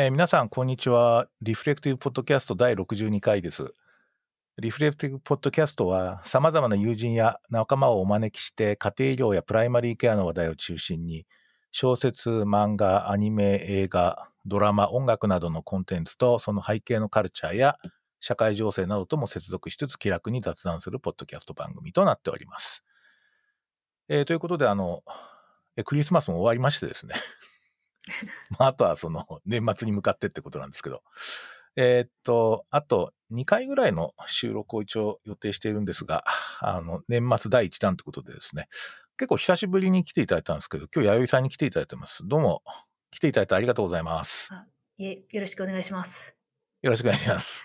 えー皆さん、こんにちは。リフレクティブポッドキャスト第62回です。リフレクティブポッドキャストは、様々な友人や仲間をお招きして、家庭医療やプライマリーケアの話題を中心に、小説、漫画、アニメ、映画、ドラマ、音楽などのコンテンツと、その背景のカルチャーや社会情勢などとも接続しつつ、気楽に雑談するポッドキャスト番組となっております。えーということで、あの、クリスマスも終わりましてですね。まあ、あとはその 年末に向かってってことなんですけど、えーっと、あと2回ぐらいの収録を一応予定しているんですが、あの、年末第1弾ってことでですね、結構久しぶりに来ていただいたんですけど、今日弥生さんに来ていただいてます。どうも、来ていただいてありがとうございます。あいえ、よろしくお願いします。よろしくお願いします。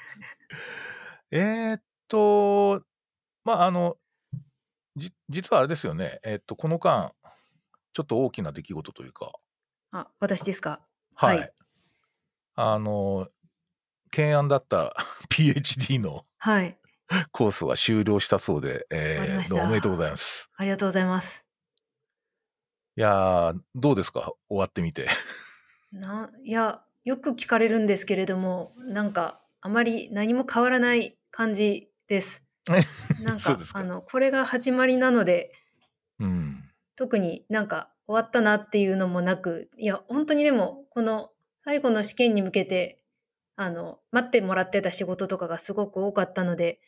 えーっと、まあ、あの、じ、実はあれですよね、えーっと、この間、ちょっと大きな出来事というか、あ、私ですか？はい。はいあの、懸案だった PhD のはい。コースは終了したそうで、えーおめでとうございます。ありがとうございます。いやー、どうですか？終わってみて。な、いや、よく聞かれるんですけれども、なんか、あまり何も変わらない感じです。なんかあの、これが始まりなので、うん。特になんか終わったなっていうのもなく、いや、本当にでも、この最後の試験に向けて、あの、待ってもらってた仕事とかがすごく多かったので、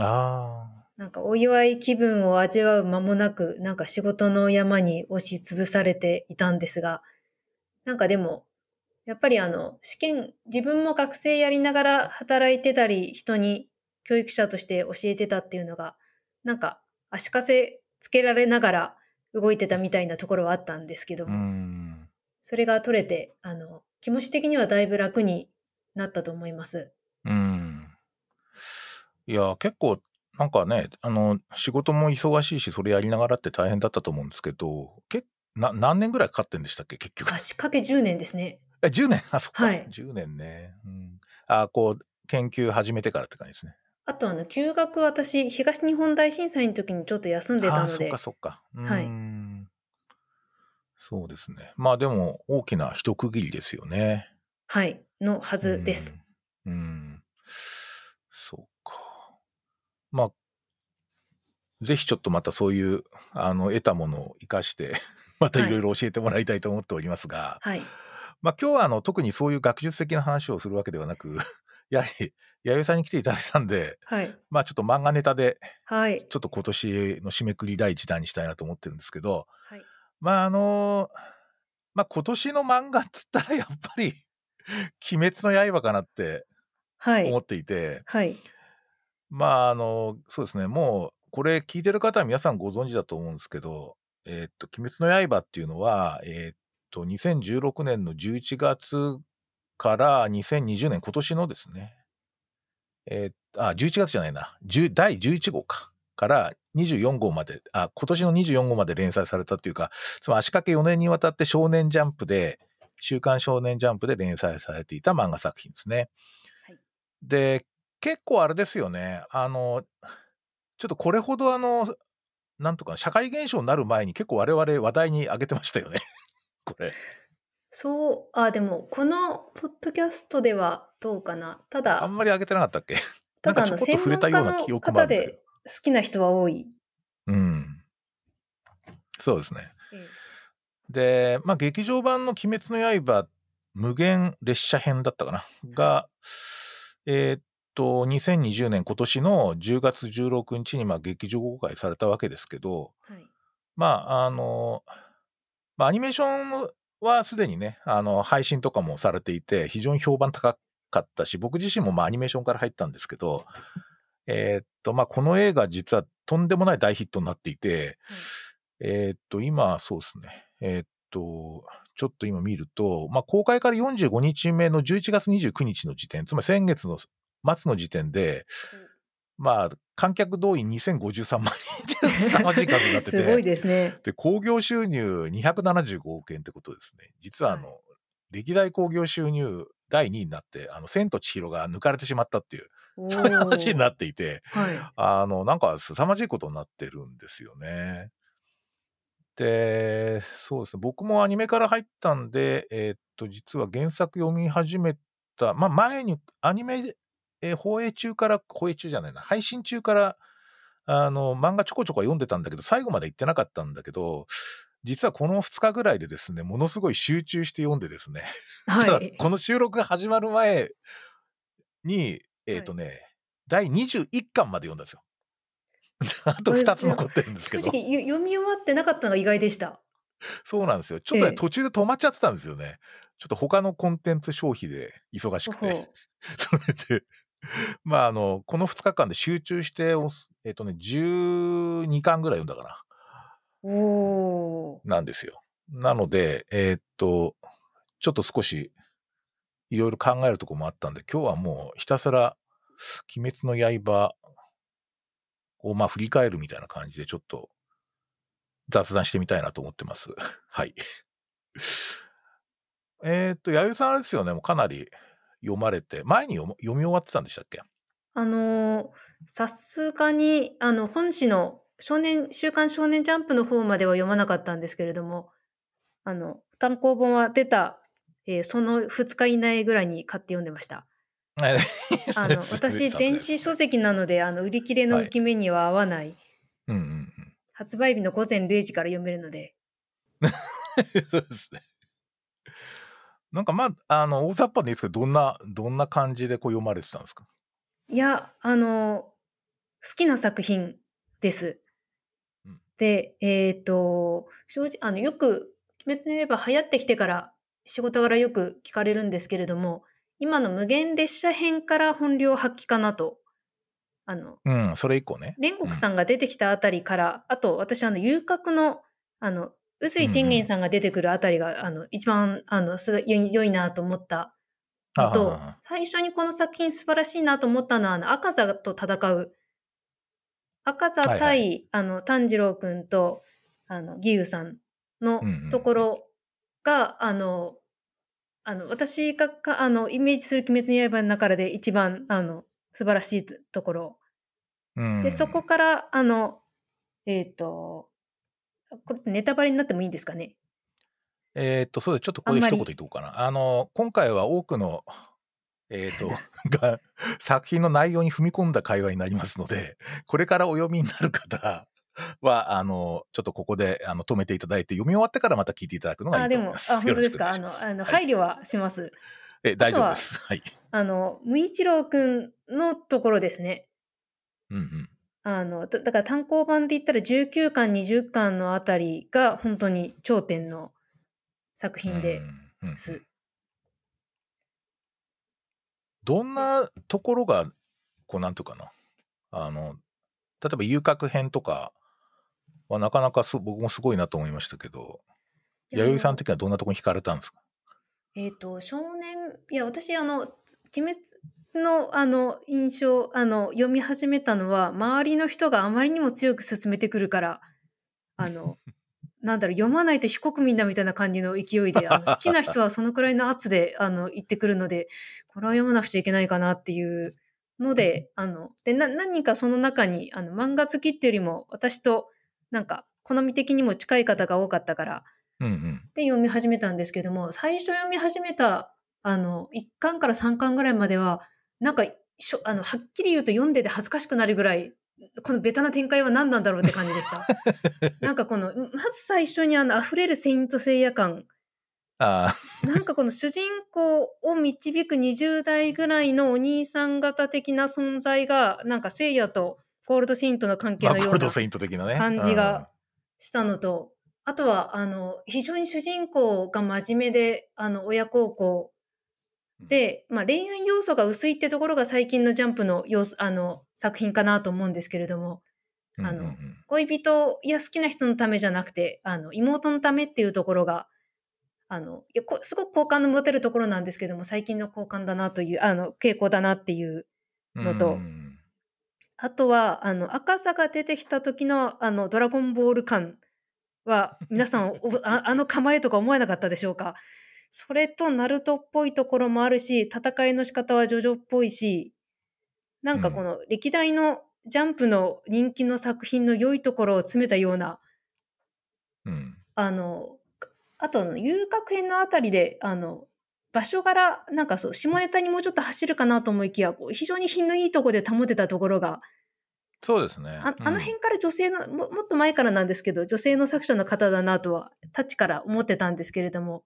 あなんかお祝い気分を味わう間もなく、なんか仕事の山に押しつぶされていたんですが、なんかでも、やっぱりあの、試験、自分も学生やりながら働いてたり、人に教育者として教えてたっていうのが、なんか足かせつけられながら動いてたみたいなところはあったんですけども、ん。それが取れて、あの、気持ち的にはだいぶ楽になったと思います。うん。いや、結構、なんかね、あの、仕事も忙しいし、それやりながらって大変だったと思うんですけど、けな何年ぐらいかかってんでしたっけ結局。足掛け10年ですね。え、10年あ、そっか。はい10年ね。うん。あ、こう、研究始めてからって感じですね。あとあの休学私東日本大震災の時にちょっと休んでたあーそっのでかそっか。うはいそうですね。まあでも大きな一区切りですよね。はいのはずです。うん。うん。そうか。まあ、ぜひちょっとまたそういう、あの、得たものを生かして、またいろいろ教えてもらいたいと思っておりますが、はいまあ今日はあの、特にそういう学術的な話をするわけではなく、やはり、弥生さんに来ていただいたんで、はいまあちょっと漫画ネタで、はいちょっと今年の締めくり第一弾にしたいなと思ってるんですけど、はいまああのまあ今年の漫画っつったらやっぱり「鬼滅の刃」かなってはい。思っていて、はい。まああのそうですねもうこれ聞いてる方は皆さんご存知だと思うんですけど「えーっと鬼滅の刃」っていうのは、えーっと2016年の11月から2020年今年のですね。えーっとあ11月じゃないな。10第11号かから24号まであ今年の24号まで連載されたっていうかその足掛け4年にわたって少年ジャンプで週刊少年ジャンプで連載されていた漫画作品ですね。はい。で結構あれですよね。あのちょっとこれほどあのなんとか社会現象になる前に結構我々話題に上げてましたよね。これ。そう。あでもこのポッドキャストではどうかな。たあだんまり上げてなかったっけ？ただあのなんかちょこっと触れたような記憶もあるん好きな人は多い、うん。そうですね。えで、まあ、劇場版の「鬼滅の刃」無限列車編だったかな。が、えーっと2020年今年の10月16日にまあ劇場公開されたわけですけどえはい。まああの、まあ、アニメーションはすでにねあの配信とかもされていて非常に評判高かったし僕自身もまあアニメーションから入ったんですけどえーっとまあこの映画実はとんでもない大ヒットになっていて、えーっと、今、そうですね。えーっと、ちょっと今見ると、まあ、公開から45日目の11月29日の時点、つまり先月の末の時点で、まあ、観客動員2053万人って凄まじい数になってて、すごいですねで、興行収入275億円ってことですね。実はあの、は歴代興行収入第2位になって、あの、千と千尋が抜かれてしまったっていう、おそういう話にーなっていて、はいあの、なんか凄まじいことになってるんですよね。で、そうですね、僕もアニメから入ったんで、えーっと、実は原作読み始めた、まあ、前にアニメ、えー放映中から、放映中じゃないな、配信中から、あの、漫画ちょこちょこ読んでたんだけど、最後まで行ってなかったんだけど、実はこの2日ぐらいでですね、ものすごい集中して読んでですね、ただはい。この収録が始まる前に、えっ、とね、第21巻まで読んだんですよ。あと2つ残ってるんですけど、読み終わってなかったのが意外でした。そうなんですよ。ちょっとね、ええ途中で止まっちゃってたんですよね。ちょっと他のコンテンツ消費で忙しくて。それで、まあ、あの、この2日間で集中して、おえっ、とね、12巻ぐらい読んだかな。なんですよ。なので、えーっと、ちょっと少し、いろいろ考えるとこもあったんで、今日はもうひたすら、鬼滅の刃をまあ振り返るみたいな感じで、ちょっと雑談してみたいなと思ってます。はい。えっと、弥生さんあれですよね、もうかなり読まれて、前に読み読み終わってたんでしたっけ？あのさすがに、あの、本誌の少年、週刊少年ジャンプの方までは読まなかったんですけれども、あの、単行本は出た、えーその2日以内ぐらいに買って読んでました。あの、私、電子書籍なので、あの、売り切れの浮き目には合わない、うんうんうん。発売日の午前0時から読めるので、そうですね。なんかまあ、あの、大雑把でいいですけど、どんな、どんな感じでこう読まれてたんですか？いや、あの、好きな作品ですうん。で、えっ、と、正直、あの、よく、鬼滅の刃流行ってきてから仕事柄よく聞かれるんですけれども、今の無限列車編から本領発揮かなと。あの、うん、それ以降ね。煉獄さんが出てきたあたりから、あと私、あの、遊郭の、あの、宇髄天元さんが出てくるあたりが、あの、一番、あの、すごい良いなと思った。のと最初にこの作品素晴らしいなと思ったのは、あの、赤座と戦う、赤座対、はいはあの、炭治郎くんと、あの、義勇さんのうんうん。ところが、あの、あの、私がか、あの、イメージする鬼滅の刃の中で一番、あの、素晴らしいところ。うんで、そこから、あの、えっ、と、これネタバレになってもいいんですかね？えーっと、そうです。ちょっとここで一言言っとこうかな。あの、今回は多くの、えーっと、が、作品の内容に踏み込んだ会話になりますので、これからお読みになる方 は、あの、ちょっとここであの止めていただいて、読み終わってからまた聞いていただくのがいあ、でも、いと思います。あ、本当ですか？よあの、あの、はい配慮はします。え大丈夫です。はい。あの、無一郎くんのところですね。うんうん。あの、だだから単行本で言ったら19巻、20巻のあたりが本当に頂点の作品でうんうんす。どんなところが、こう、なんていうかな。あの、例えば遊郭編とかはなかなかす僕もすごいなと思いましたけど、弥生さん的にはどんなところに惹かれたんですか？えっ、と、少年、いや、私、あの、鬼滅の、あの、印象、あの、読み始めたのは、周りの人があまりにも強く進めてくるから、あの、なんだろう、読まないと非国民だみたいな感じの勢いで、あの好きな人はそのくらいの圧で、あの、言ってくるので、これは読まなくちゃいけないかなっていうので、あの、で、な何人かその中に、あの、漫画好きっていうよりも、私と、なんか、好み的にも近い方が多かったから、うんうん。で読み始めたんですけども最初読み始めたあの1巻から3巻ぐらいまではなんかしょあのはっきり言うと読んでて恥ずかしくなるぐらいこのベタな展開は何なんだろうって感じでした。なんかこのまず最初にあの溢れるセイント聖夜感。あなんかこの主人公を導く20代ぐらいのお兄さん型的な存在がなんか聖夜とゴールドセイントの関係のような。感じがしたのと、あとは、あの、非常に主人公が真面目で、あの、親孝行で、まあ、恋愛要素が薄いってところが最近のジャンプの要素あの作品かなと思うんですけれども、うん、あの恋人や好きな人のためじゃなくて、あの、妹のためっていうところが、あの、いやこすごく好感の持てるところなんですけども、最近の好感だなという、あの、傾向だなっていうのとうんあとは、あの、赤さが出てきた時の、あの、ドラゴンボール感は、皆さん、おああの構えとか思わなかったでしょうか？それと、ナルトっぽいところもあるし、戦いの仕方はジョジョっぽいし、なんかこの、歴代のジャンプの人気の作品の良いところを詰めたような、うん。あの、あと遊郭編のあたりで、あの、場所柄、なんかそう、下ネタにもうちょっと走るかなと思いきや、こう非常に品のいいとこで保てたところが、そうですね。ああのうん辺から女性のも、もっと前からなんですけど、女性の作者の方だなとは、タッチから思ってたんですけれども、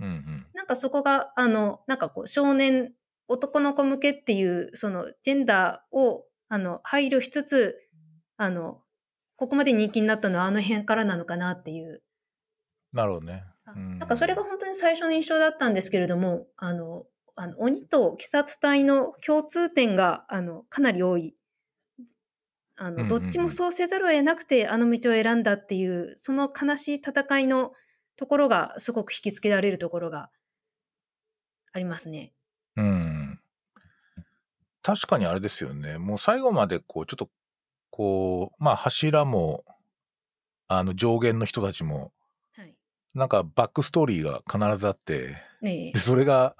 うんうん。なんかそこが、あの、なんかこう、少年、男の子向けっていう、その、ジェンダーを、あの、配慮しつつ、あの、ここまで人気になったのはあの辺からなのかなっていう。なるほどね。なんかそれが本当に最初の印象だったんですけれども、あの、あの鬼と鬼殺隊の共通点が、あの、かなり多い。あの、どっちもそうせざるを得なくて、あの道を選んだっていう、その悲しい戦いのところが、すごく引きつけられるところがありますね。うん。確かにあれですよね。もう最後までこう、ちょっと、こう、まあ柱も、あの上限の人たちも、はい。なんかバックストーリーが必ずあって、で、それが、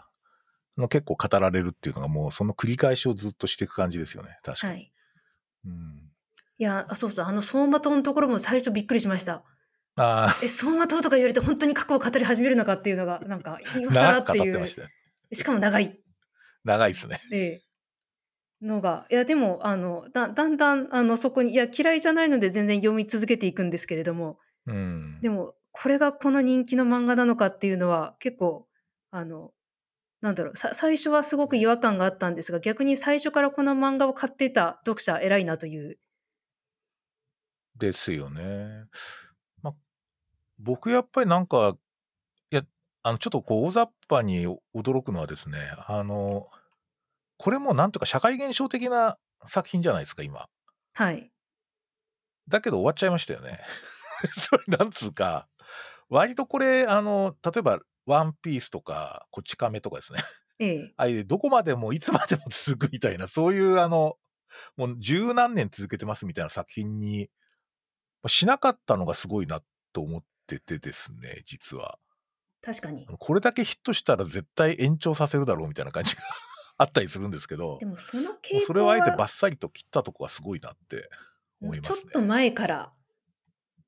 あの結構語られるっていうのがもうその繰り返しをずっとしていく感じですよね。確かに。はい。うん。いや、あそうそう、あの走馬灯のところも最初びっくりしました。あえ、走馬灯とか言われて本当に過去を語り始めるのかっていうのが、なんか、あ、今更っていう語ってまし。たよ。しかも長い。長いですね。ええ。のが、いや、でも、あの、だだんだん、あの、そこに、いや、嫌いじゃないので全然読み続けていくんですけれども、うん。でも、これがこの人気の漫画なのかっていうのは、結構、あの、なんだろう、さ最初はすごく違和感があったんですが、逆に最初からこの漫画を買っていた読者、偉いなという。ですよね。ま、僕やっぱりなんか、いや、あの、ちょっとこう大雑把に驚くのはですね、あの、これもなんとか社会現象的な作品じゃないですか、今。はい。だけど終わっちゃいましたよね。それなんつうか、割とこれ、あの、例えば、ワンピースとか、こち亀とかですね。ええ。あどこまでもいつまでも続くみたいな、そういうあの、もう十何年続けてますみたいな作品に、しなかったのがすごいなと思っててですね、実は。確かに。これだけヒットしたら絶対延長させるだろうみたいな感じが あったりするんですけどで、も、そのも傾向うそれをあえてはバッサリと切ったとこがすごいなって思いますね。ちょっと前から、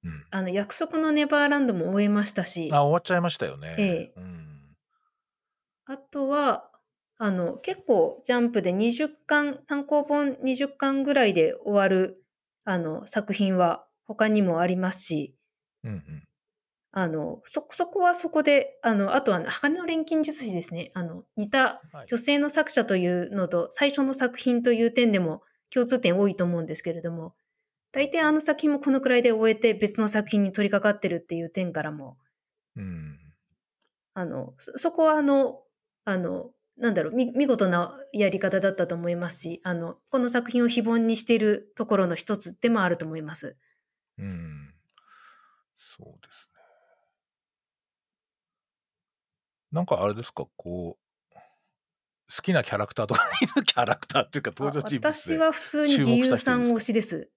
うん。あの、約束のネバーランドも終えましたし、あ、終わっちゃいましたよね。ええうん。あとは、あの、結構ジャンプで20巻、単行本20巻ぐらいで終わる、あの、作品は他にもありますし、うんうん。あの、そ、そこはそこで、あの、あとは、鋼の錬金術師ですね。あの、似たはい女性の作者というのと、最初の作品という点でも共通点多いと思うんですけれども、大抵あの作品もこのくらいで終えて別の作品に取り掛かってるっていう点からも、うん。あの、そそこはあの、あの、なんだろう、み見事なやり方だったと思いますし、あの、この作品を非凡にしているところの一つでもあると思います。うん。そうですね。なんかあれですか、こう、好きなキャラクターとか いるキャラクターっていうか登場人物で。私は普通に義勇さん推しです。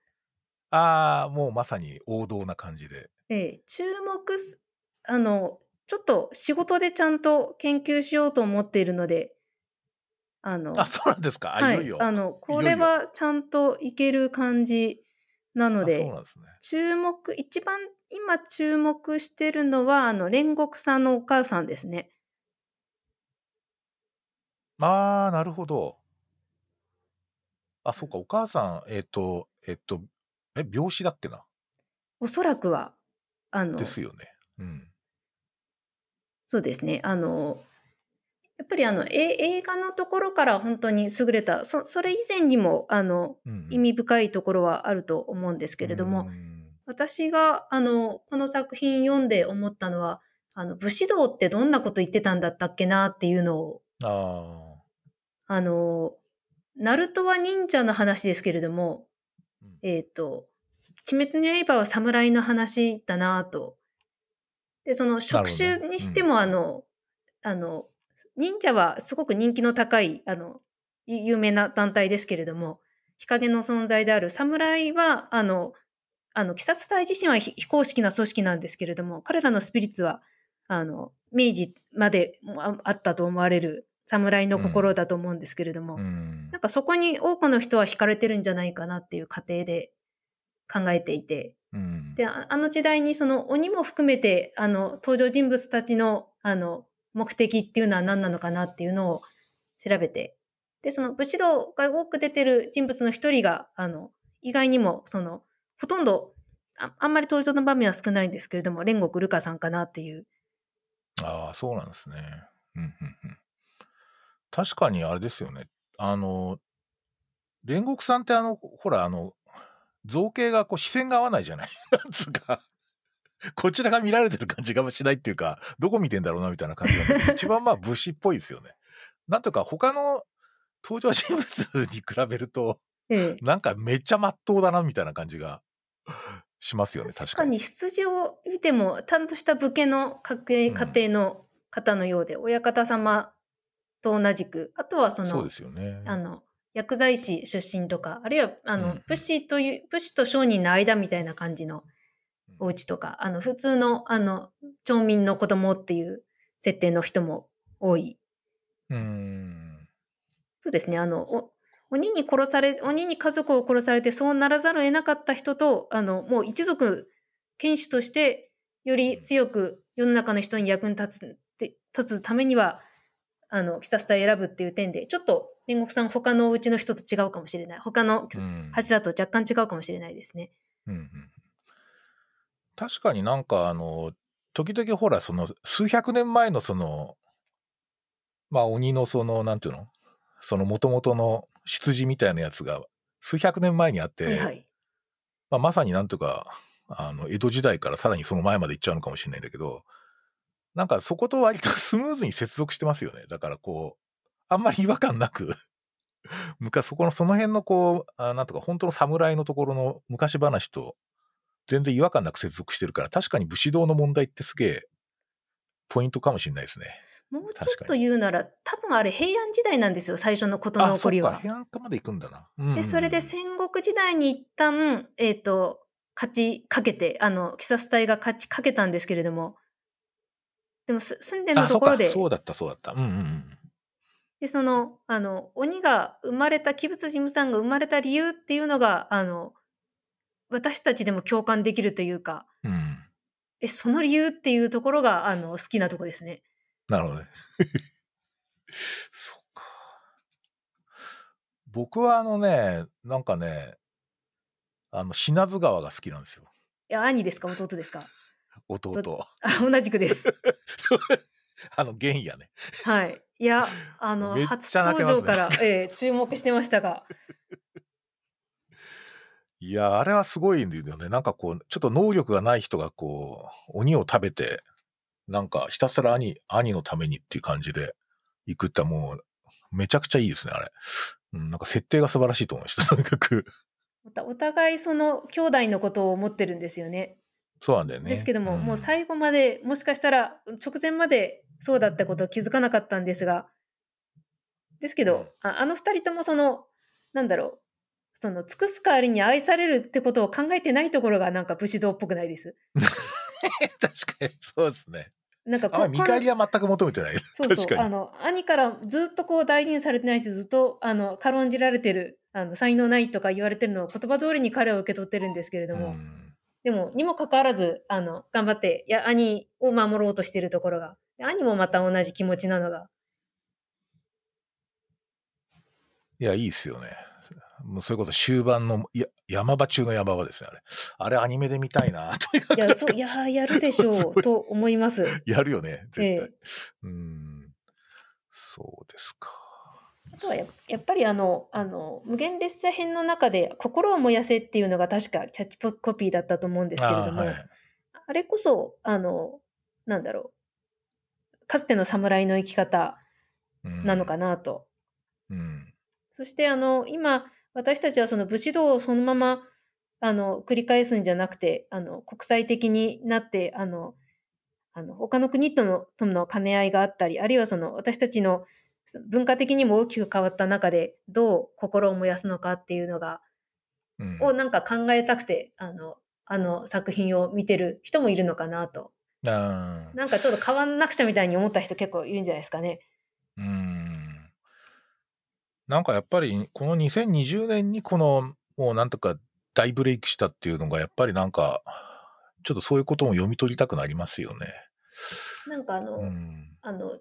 ああ、もうまさに王道な感じで。ええ、注目す、あの、ちょっと仕事でちゃんと研究しようと思っているので、あの、あ、そうなんですか。あ、はいよいよ。あの、こいよいよれはちゃんといける感じなのあ、そうで、なんですね。注目、一番今注目してるのは、あの、煉獄さんのお母さんですね。ああ、なるほど。あ、そうか、お母さん、えっと、えっと、え、病死だっけな。おそらくは、あの、ですよね。うん。そうですね。あの、やっぱりあの、え映画のところから本当に優れた、そそれ以前にも、あの、うんうん意味深いところはあると思うんですけれども、うん私があのこの作品読んで思ったのはあの武士道ってどんなこと言ってたんだったっけなっていうのをああのナルトは忍者の話ですけれどもえっ、と「鬼滅の刃」は侍の話だなと。でその職種にしても、あのあの忍者はすごく人気の高いあのゆ有名な団体ですけれども日陰の存在である侍はあのあの鬼殺隊自身は非非公式な組織なんですけれども彼らのスピリッツはあの明治まであったと思われる侍の心だと思うんですけれども、うんなんかそこに多くの人は惹かれてるんじゃないかなっていう過程で考えていてうん。で、ああの時代にその鬼も含めて、あの、登場人物たちの、あの、目的っていうのは何なのかなっていうのを調べて、で、その武士道が多く出てる人物の一人が、あの、意外にも、その、ほとんど、ああんまり登場の場面は少ないんですけれども、煉獄ルカさんかなっていう。ああ、そうなんですね。うんうんうん。確かにあれですよね。あの、煉獄さんってあの、ほら、あの、造形がこう視線が合わないじゃない なんつうか、こちらが見られてる感じがしないっていうか、どこ見てんだろうなみたいな感じなんだけど、一番まあ武士っぽいですよね。なんというか他の登場人物に比べると、ええなんかめっちゃまっとうだなみたいな感じがしますよね、確かに。確かに出自を見ても、ちゃんとした武家の家庭の方のようで、親方様と同じく、あとはそのそうで、すよね。あの、薬剤師出身とか、あるいは、あの、うんうん武士という、武士と商人の間みたいな感じのお家とか、あの、普通の、あの、町民の子供っていう設定の人も多い。うーん。そうですね、あの、お鬼に殺され、鬼に家族を殺されてそうならざるを得なかった人と、あの、もう一族、剣士として、より強く世の中の人に役に立つ立つためには、あの、鬼殺隊を選ぶっていう点で、ちょっと煉獄さん他のお家の人と違うかもしれない。他のうん柱と若干違うかもしれないですね。うんうん確かになんかあの、時々ほら、その数百年前のその、まあ鬼のその、なんていうの？その元々の出自みたいなやつが数百年前にあって、はいはい。まあ、まさになんとか、あの、江戸時代からさらにその前まで行っちゃうのかもしれないんだけど、なんかそこと割と スムーズに接続してますよね。だからこう、あんまり違和感なく、昔そこの、その辺のこう、あなんとか本当の侍のところの昔話と全然違和感なく接続してるから、確かに武士道の問題ってすげえポイントかもしれないですね。もうちょっと言うなら、多分あれ平安時代なんですよ、最初の事のあ、起こりはそっか、。平安家まで行くんだな。うんうんうんで、それで戦国時代に一旦、えっ、と、勝ちかけて、あの、鬼殺隊が勝ちかけたんですけれども、でも、す住んでのところで、そうだった、そうだった。うんうんうん。で、その、あの、鬼が生まれた、鬼仏事務さんが生まれた理由っていうのが、あの、私たちでも共感できるというか、うん。え、その理由っていうところが、あの、好きなとこですね。なるほどね。そっか。僕はあのね、なんかね、あの、品津川が好きなんですよ。いや、兄ですか、弟ですか？弟。あ、同じくです。あの、玄也ね。はい。いや、あの、めっ初登場から、ええ注目してましたが、いや、あれはすごいんだよね。なんかこう、ちょっと能力がない人がこう、鬼を食べて、なんかひたすら兄、兄のためにっていう感じで行くってもう、めちゃくちゃいいですね、あれ。うん、なんか設定が素晴らしいと思いました。とにかく。またお互いその兄弟のことを思ってるんですよね。そうなんだよね。ですけども、んもう最後まで、もしかしたら直前までそうだったことを気づかなかったんですが、ですけど、ああの二人ともその、なんだろう、その尽くす代わりに愛されるってことを考えてないところがなんか武士道っぽくないです。確かに、そうですね。なんかあんまり見返りは全く求めてない。そうそう。あの兄からずっとこう大事にされてないしずっとあの軽んじられてるあの才能ないとか言われてるのを言葉通りに彼は受け取ってるんですけれども、うんでもにもかかわらずあの頑張っていや兄を守ろうとしてるところがで兄もまた同じ気持ちなのがいや、いいっすよね。もうそれこそ終盤の、いや、山場中の山場ですね、あれ。あれアニメで見たいな、といやそういややるでしょう と思います。やるよね、絶対。ええうん。そうですか。あとはややっぱりあのあの無限列車編の中で「心を燃やせ」っていうのが確かキャッチコピーだったと思うんですけれども、あーはいあれこそ、あの、なんだろう、かつての侍の生き方うんなのかなと。うん。そして、あの、今、私たちはその武士道をそのまま、あの、繰り返すんじゃなくて、あの、国際的になって、あの、あの他の国とのとの兼ね合いがあったり、あるいはその私たちの文化的にも大きく変わった中で、どう心を燃やすのかっていうのが、うんをなんか考えたくて、あの、あの作品を見てる人もいるのかなと。あーなんかちょっと変わんなくちゃみたいに思った人結構いるんじゃないですかね。うん。なんかやっぱり、この2020年にこの、もうなんとか大ブレイクしたっていうのが、やっぱりなんか、ちょっとそういうことも読み取りたくなりますよね。なんかあの、うん。あの、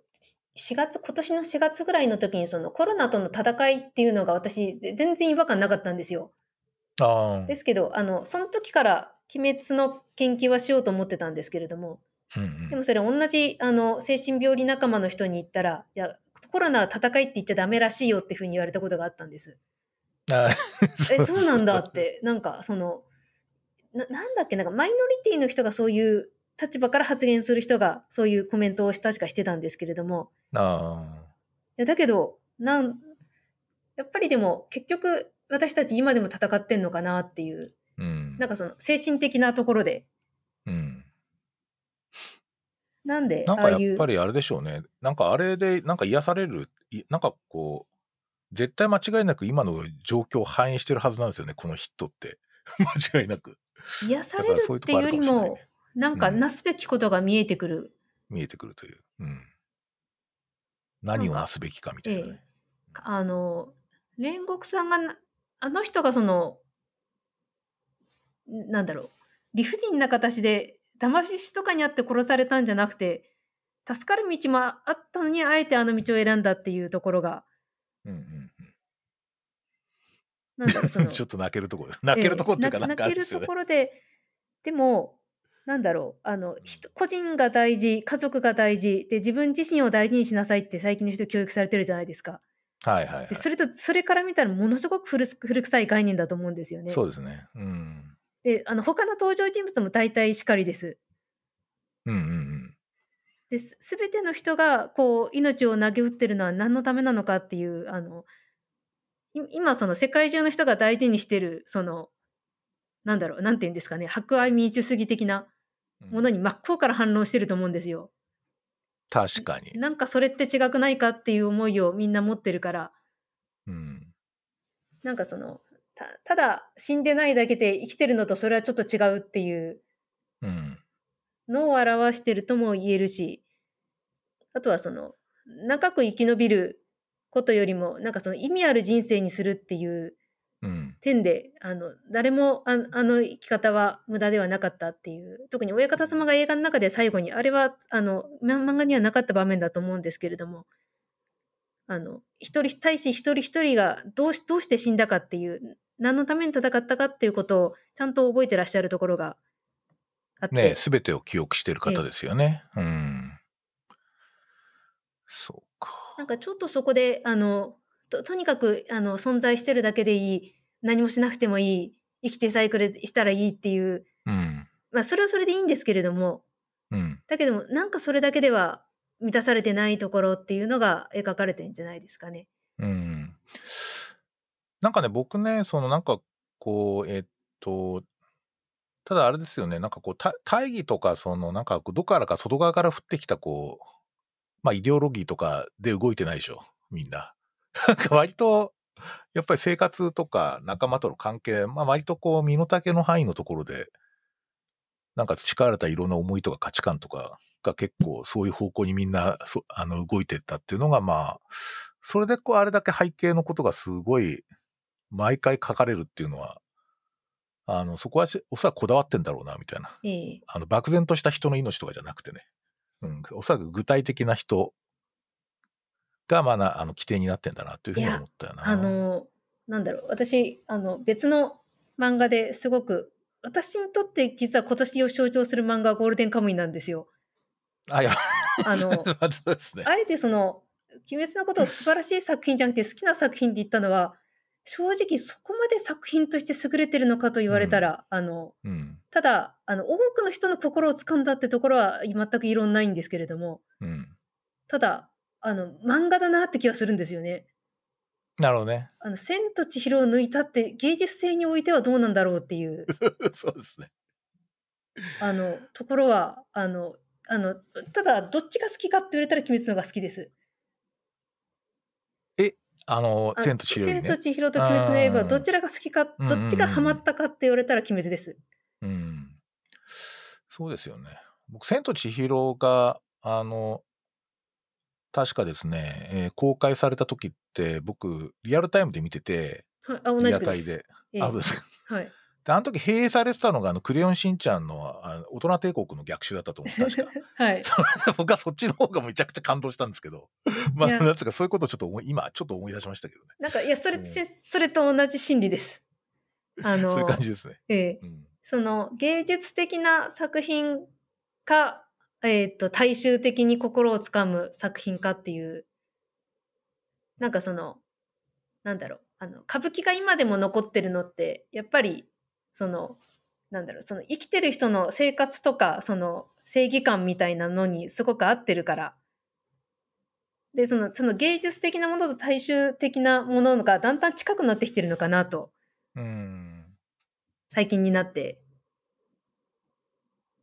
4月、今年の4月ぐらいの時にそのコロナとの戦いっていうのが私全然違和感なかったんですよ。ああ。ですけど、あの、その時から鬼滅の研究はしようと思ってたんですけれども、うんうんでもそれ同じあの精神病理仲間の人に言ったら、いや、コロナは戦いって言っちゃダメらしいよっていうふうに言われたことがあったんです。あえ、そうなんだって、なんかその、ななんだっけ、なんかマイノリティの人がそういう立場から発言する人がそういうコメントを確かしてたんですけれども、あいやだけど、なん、やっぱりでも結局私たち今でも戦ってんのかなっていう、ー。うん。なんかその精神的なところで、うん。なんでなんかやっぱ、りあれでしょうね。なんかあれで、なんか癒される、いなんかこう、絶対間違いなく今の状況を反映してるはずなんですよね、このヒットって。間違いなく。癒されるだからそういうっていうよりもなんかうんなすべきことが見えてくる。見えてくるという。うん。何をなすべきかみたいなえね。あの、煉獄さんがな、あの人がその、んなんだろう、理不尽な形で、騙しとかにあって殺されたんじゃなくて、助かる道もあったのに、あえてあの道を選んだっていうところが、うんうんなんだろう、そうん。の、ちょっと泣けるところ。泣けるところっていうか、んかあ泣けるとれですよね。ころで、でも、なんだろう、あの、人個人が大事、家族が大事、で、自分自身を大事にしなさいって最近の人教育されてるじゃないですか。はいはいはいで。それと、それから見たらものすごく古す古臭い概念だと思うんですよね。そうですね。うん。で、あの、他の登場人物も大体しかりです。うんうんうん。です。すべての人が、こう、命を投げ打ってるのは何のためなのかっていう、あの、い今、その世界中の人が大事にしてる、その、なんだろう、なんて言うんですかね、博愛民主主義的なうんものに真っ向から反論してると思うんですよ。確かに。なんかそれって違くないかっていう思いをみんな持ってるから、うん。なんかその、たただ死んでないだけで生きてるのとそれはちょっと違うっていううん。のを表してるとも言えるし、あとはその、長く生き延びることよりも、なんかその意味ある人生にするっていううん。点で、あの、誰もああの生き方は無駄ではなかったっていう、特に親方様が映画の中で最後に、あれは、あの、ま漫画にはなかった場面だと思うんですけれども、あの、一人、大使一人一人がどうしどうして死んだかっていう、何のために戦ったかっていうことをちゃんと覚えてらっしゃるところがあって、ねすべてを記憶してる方ですよね。うん。そうか。なんかちょっとそこで、あの、ととにかくあの存在してるだけでいい、何もしなくてもいい、生きてさえくれしたらいいっていう、うん。まあそれはそれでいいんですけれども、うん。だけどもなんかそれだけでは満たされてないところっていうのが描かれてんじゃないですかね。うん。なんかね、僕ね、そのなんかこう、えっと、ただあれですよね、なんかこう、た大義とか、そのなんかどこからか外側から降ってきたこう、まあイデオロギーとかで動いてないでしょ、みんな。なんか割と、やっぱり生活とか仲間との関係、まあ割とこう身の丈の範囲のところで、なんか培われたいろんな思いとか価値観とかが結構そういう方向にみんなそあの動いてったっていうのがまあ、それでこうあれだけ背景のことがすごい毎回書かれるっていうのは、あの、そこはしおそらくこだわってんだろうな、みたいな。ええあの、漠然とした人の命とかじゃなくてね。うん、おそらく具体的な人が、まあな、あの、起点になってんだな、というふうに思ったよな。あの、なんだろう、私、あの、別の漫画ですごく、私にとって実は今年を象徴する漫画はゴールデンカムイなんですよ。あ、いや、あの、ね。あえてその、鬼滅のことを素晴らしい作品じゃなくて好きな作品って言ったのは、正直そこまで作品として優れてるのかと言われたら、あの、うん。ただ、あの、多くの人の心を掴んだってところは全く異論ないんですけれども、うん。ただ、あの、漫画だなって気がするんですよね。なるほどね。あの、千と千尋を抜いたって芸術性においてはどうなんだろうっていう、そうですね。あの、ところは、あの、あの、ただ、どっちが好きかって言われたら鬼滅の方が好きです。あの、あ千と千尋より千とね。千尋と鬼滅の刃、どちらが好きか、うんどっちがハマったかって言われたら鬼滅です。うん。そうですよね。僕、千と千尋が、あの、確かですね、えー公開された時って、僕、リアルタイムで見てて、はい、あ、同リアじくです。で。ええあ、そうですか。はい。で、あの時閉営されてたのが、あの、クレヨンしんちゃんの、あの大人帝国の逆襲だったと思うんです、確か。はい。僕はそっちの方がめちゃくちゃ感動したんですけど。まあ、いやなんつうか、そういうことをちょっと思い、今、ちょっと思い出しましたけどね。なんか、いや、それ、それと同じ心理です。あの、そういう感じですね。ええうん。その芸術的な作品か、えっ、と、大衆的に心をつかむ作品かっていう、なんかその、なんだろう、あの、歌舞伎が今でも残ってるのって、やっぱり、その、なんだろう、その生きてる人の生活とか、その正義感みたいなのにすごく合ってるから。で、その、その芸術的なものと大衆的なものがだんだん近くなってきてるのかなと、うん。最近になって。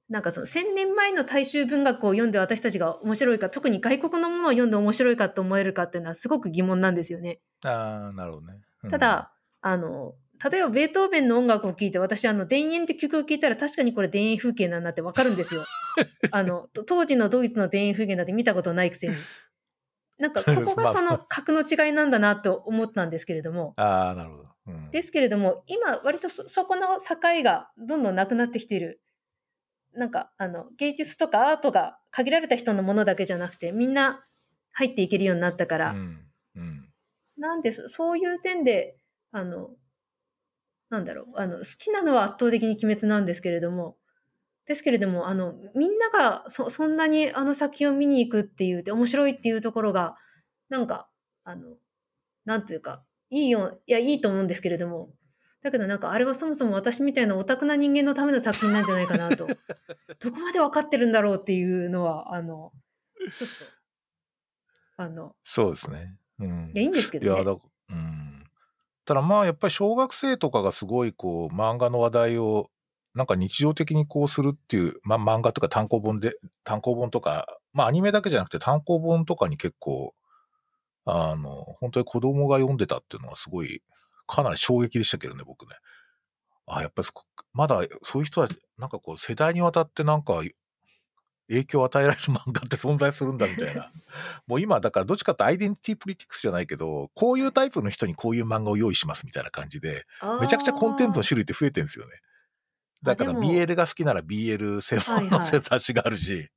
なんかその1000年前の大衆文学を読んで私たちが面白いか、特に外国のものを読んで面白いかと思えるかっていうのはすごく疑問なんですよね。ああ、なるほどね。うんただ、あの、例えばベートーベンの音楽を聴いて、私、あの、田園って曲を聴いたら確かにこれ田園風景なんだってわかるんですよ。あの、と当時のドイツの田園風景なんて見たことないくせに。なんか、ここがそ まあの格の違いなんだなと思ったんですけれども。ああ、なるほど。うん、ですけれども、今、割とそそこの境がどんどんなくなってきている。なんか、あの、芸術とかアートが限られた人のものだけじゃなくて、みんな入っていけるようになったから、うん。うん。なんです、そういう点で、あの、なんだろう、あの、好きなのは圧倒的に鬼滅なんですけれども、ですけれども、あの、みんながそそんなにあの作品を見に行くっていう、で面白いっていうところが、なんか、あの、なんというか、いいよ、いや、いいと思うんですけれども、だけどなんかあれはそもそも私みたいなオタクな人間のための作品なんじゃないかなと、どこまで分かってるんだろうっていうのは、あの、ちょっと、あの、そうですね。うん。いや、いいんですけいや、どね。だうん。ただまあ、やっぱり小学生とかがすごいこう、漫画の話題を、なんか日常的にこうするっていう、まあ漫画とか単行本で、単行本とか、まあアニメだけじゃなくて単行本とかに結構、あの、本当に子供が読んでたっていうのはすごい、かなり衝撃でしたけどね、僕ね。あ、やっぱりまだそういう人たち、なんかこう世代にわたってなんか影響を与えられる漫画って 存在するんだみたいな。もう今、だからどっちかってアイデンティティプリティクスじゃないけど、こういうタイプの人にこういう漫画を用意しますみたいな感じで、めちゃくちゃコンテンツの種類って増えてるんですよね。だから BL が好きなら BL 専門のはいはい雑誌があるし、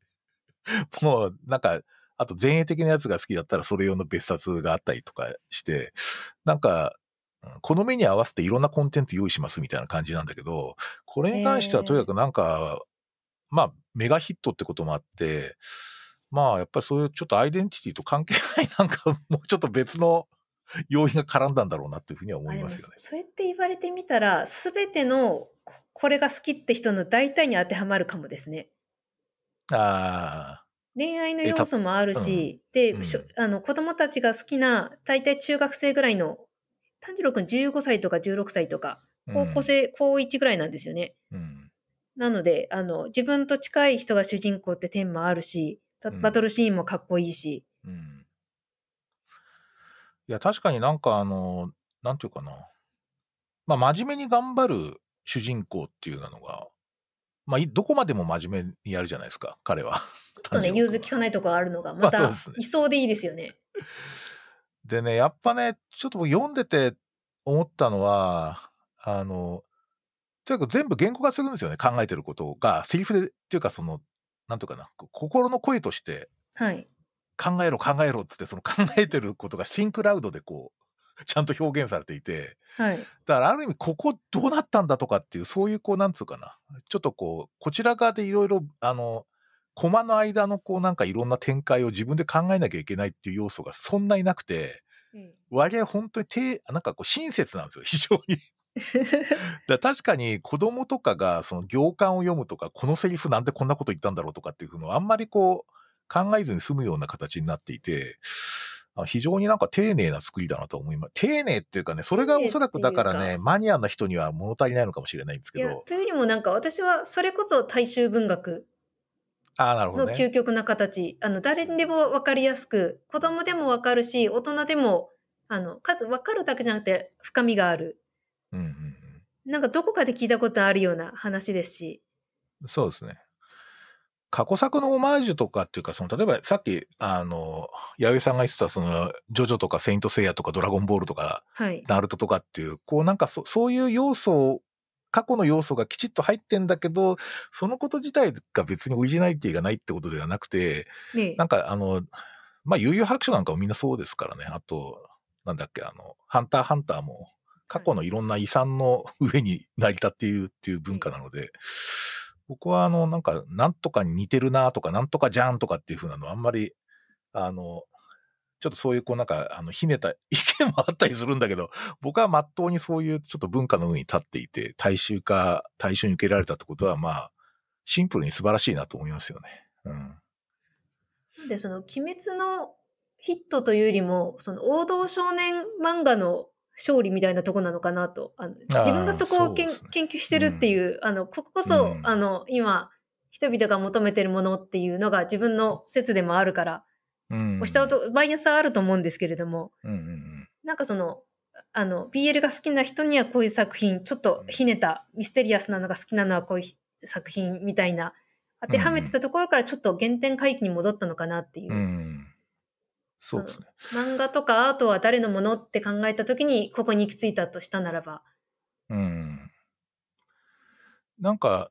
もうなんか、あと前衛的なやつが好きだったらそれ用の別冊があったりとかして、なんか、うんこの目に合わせていろんなコンテンツ用意しますみたいな感じなんだけど、これに関してはとにかくなんか、まあ、メガヒットってこともあって、まあ、やっぱりそういうちょっとアイデンティティと関係ないなんかもうちょっと別の 要因が絡んだんだろうなっていうふうには思いますよね。そうやって言われてみたら全てのここれが好きって人の大体に当てはまるかもですね。あ恋愛の要素もあるし、で、うんしょあの子供たちが好きな大体中学生ぐらいの炭治郎くん15歳とか16歳とかあ、高校生、高1ぐらいなんですよね。うん。なのであの自分と近い人が主人公って点もあるしバトルシーンもかっこいいし、うん。うん。いや、確かになんかあの、なんていうかな。まあ、真面目に頑張る主人公っていうのが、まあ、いどこまでも真面目にやるじゃないですか、彼は。ちょっとね、融通きかないとこあるのが、またいそうでいいですよね。でね、やっぱね、ちょっと僕読んでて思ったのは、あの、とにかく全部言語化するんですよね、考えてることが、セリフで、っていうかその、なんとかな、こ心の声として、はい。考えろ考えろっつって、その考えてることが think loud でこう、ちゃんと表現されていて、はい。だからある意味ここどうなったんだとかっていう、そういうこう、なんつうかな、ちょっとこう、こちら側でいろいろ、あの、コマの間のこうなんかいろんな展開を自分で考えなきゃいけないっていう要素がそんなになくて、割合本当に低、なんかこう親切なんですよ、非常に。だ確かに子供とかがその行間を読むとか、このセリフなんでこんなこと言ったんだろうとかっていうのをあんまりこう考えずに済むような形になっていて、あ非常になんか丁寧な作りだなと思います。丁寧っていうかね、それがおそらくだからね、マニアな人には物足りないのかもしれないんですけど、というよりもなんか私はそれこそ大衆文学ああ、なるほどのね。究極な形、あの誰にでも分かりやすく子供でも分かるし大人でもあのかつ分かるだけじゃなくて深みがある。うんうんなんかどこかで聞いたことあるような話ですし。うん、そうですね。過去作のオマージュとかっていうか、その、例えばさっき、あの、弥生さんが言ってた、その、ジョジョとかセイントセイヤとかドラゴンボールとか、はい。ナルトとかっていう、こうなんかそそういう要素過去の要素がきちっと入ってんだけど、そのこと自体が別にオリジナリティがないってことではなくて、ねなんかあの、まあ、悠々白書なんかもみんなそうですからね。あと、なんだっけ、あの、ハンターハンターも、過去のいろんな遺産の上に成り立っているっていう文化なので、僕はあの、なんか、なんとかに似てるなとか、なんとかじゃんとかっていうふうなのあんまり、あの、ちょっとそういうこうなんか、あの、ひねた 意見もあったりするんだけど、僕は真っ当にそういうちょっと文化の上に立っていて、大衆化、大衆に受けられたってことは、まあ、シンプルに素晴らしいなと思いますよね。うん。で、その、鬼滅のヒットというよりも、その、王道少年漫画の勝利みたいなとこなのかなと。あの自分がそこをけんね研究してるっていう、あの、こここそ、うんあの、今、人々が求めてるものっていうのが自分の説でもあるから、うん。押しちゃうとバイアスはあると思うんですけれども、うんうんうん。なんかその、あの、BL が好きな人にはこういう作品、ちょっとひねった、ミステリアスなのが好きなのはこういう作品みたいな、当てはめてたところからちょっと原点回帰に戻ったのかなっていう。うん。そうですね。漫画とかアートは誰のものって考えた時にここに行き着いたとしたならば。うん。なんか、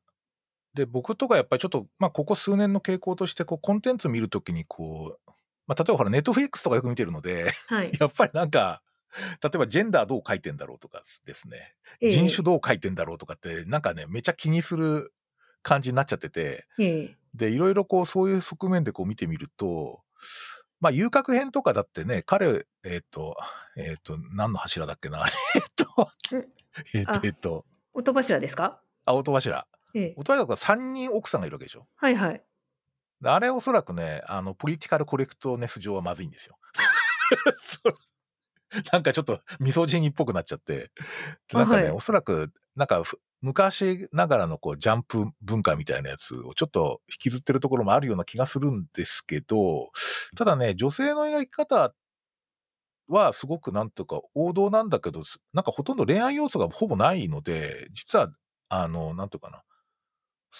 で、僕とかやっぱりちょっと、まあ、ここ数年の傾向として、こう、コンテンツ見るときに、こう、まあ、例えばほら、ネットフリックスとかよく見てるので、はい。やっぱりなんか、例えばジェンダーどう書いてんだろうとかですね、ええ人種どう書いてんだろうとかって、なんかね、めちゃ気にする感じになっちゃってて、ええで、いろいろこう、そういう側面でこう見てみると、まあ、遊郭編とかだってね、彼、えっ、と、えっ、と、何の柱だっけな、えっと、えっ、あと、えっ、と、音柱ですか？あ、音柱。ええ音柱だから3人奥さんがいるわけでしょ。はいはい。であれおそらくね、あの、ポリティカルコレクトネス上はまずいんですよ。なんかちょっとミソジニっぽくなっちゃって。でなんかね、はいおそらく、なんかふ昔ながらのこうジャンプ文化みたいなやつをちょっと引きずってるところもあるような気がするんですけど、ただね、女性の描き方はすごくなんとか王道なんだけど、すなんかほとんど恋愛要素がほぼないので、実は、あの、なんとかな。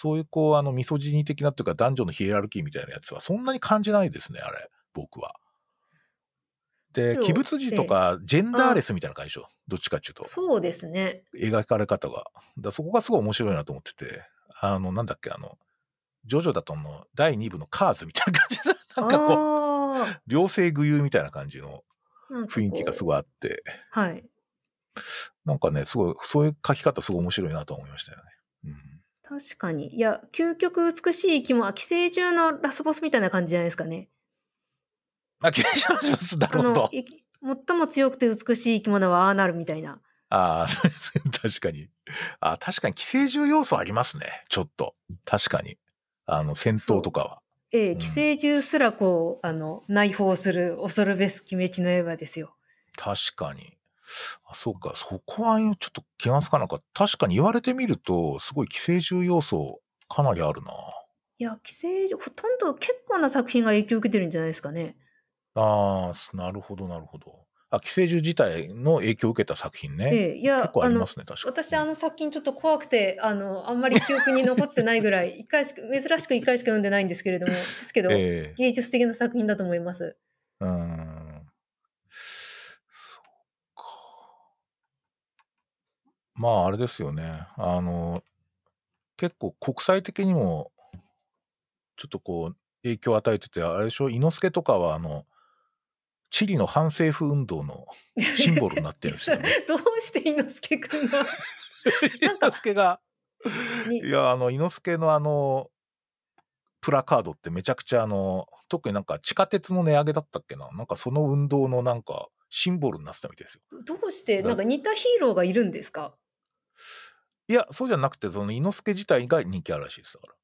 そういうこう、あの、ミソジニ的なっていうか男女のヒエラルキーみたいなやつはそんなに感じないですね、あれ、僕は。で、鬼物児とかジェンダーレスみたいな感じでしょ。どっちかっていうと。そうですね。描かれ方が。だそこがすごい面白いなと思ってて、あの、なんだっけ、あの、ジョジョだとの第2部のカーズみたいな感じで、なんかこう、あ両性具有みたいな感じの雰囲気がすごいあって、はい。なんかね、すごい、そういう書き方すごい面白いなと思いましたよね。うん。確かに。いや、究極美しい生き物、寄生獣のラスボスみたいな感じじゃないですかね。あ、気がします。なあのるほど、。い最も強くて美しい生き物はああなるみたいな。あ あ、確かに。あ確かに寄生獣要素ありますね。ちょっと。確かに。あの、戦闘とかは。ええ、うん寄生獣すらこう、あの、内包する恐るべす鬼滅の刃ですよ。確かに。あ、そうか。そこはちょっと気がつかなかった。確かに言われてみると、すごい寄生獣要素かなりあるな。いや、寄生獣、ほとんど結構な作品が影響を受けてるんじゃないですかね。ああ、なるほど、なるほど。あ、寄生獣自体の影響を受けた作品ね。ええ、いや結、構ありま、すね、確かに。私あの作品ちょっと怖くて、あの、あんまり記憶に残ってないぐらい、一回しか、珍しく一回しか読んでないんですけれども、ですけど、ええ芸術的な作品だと思います。うーん。そうか。まあ、あれですよね。あの、結構国際的にも、ちょっとこう、影響を与えてて、あれでしょ、伊之助とかは、あの、チリの反政府運動のシンボルになってるんですよね。どうして伊之助くんが 伊之助が、にいや、あの、伊之助のあの、プラカードってめちゃくちゃあの、特になんか地下鉄の値上げだったっけな？なんかその運動のなんかシンボルになってたみたいですよ。どうしてなんか似たヒーローがいるんですか？いや、そうじゃなくて、その伊之助自体が人気あるらしいですだから。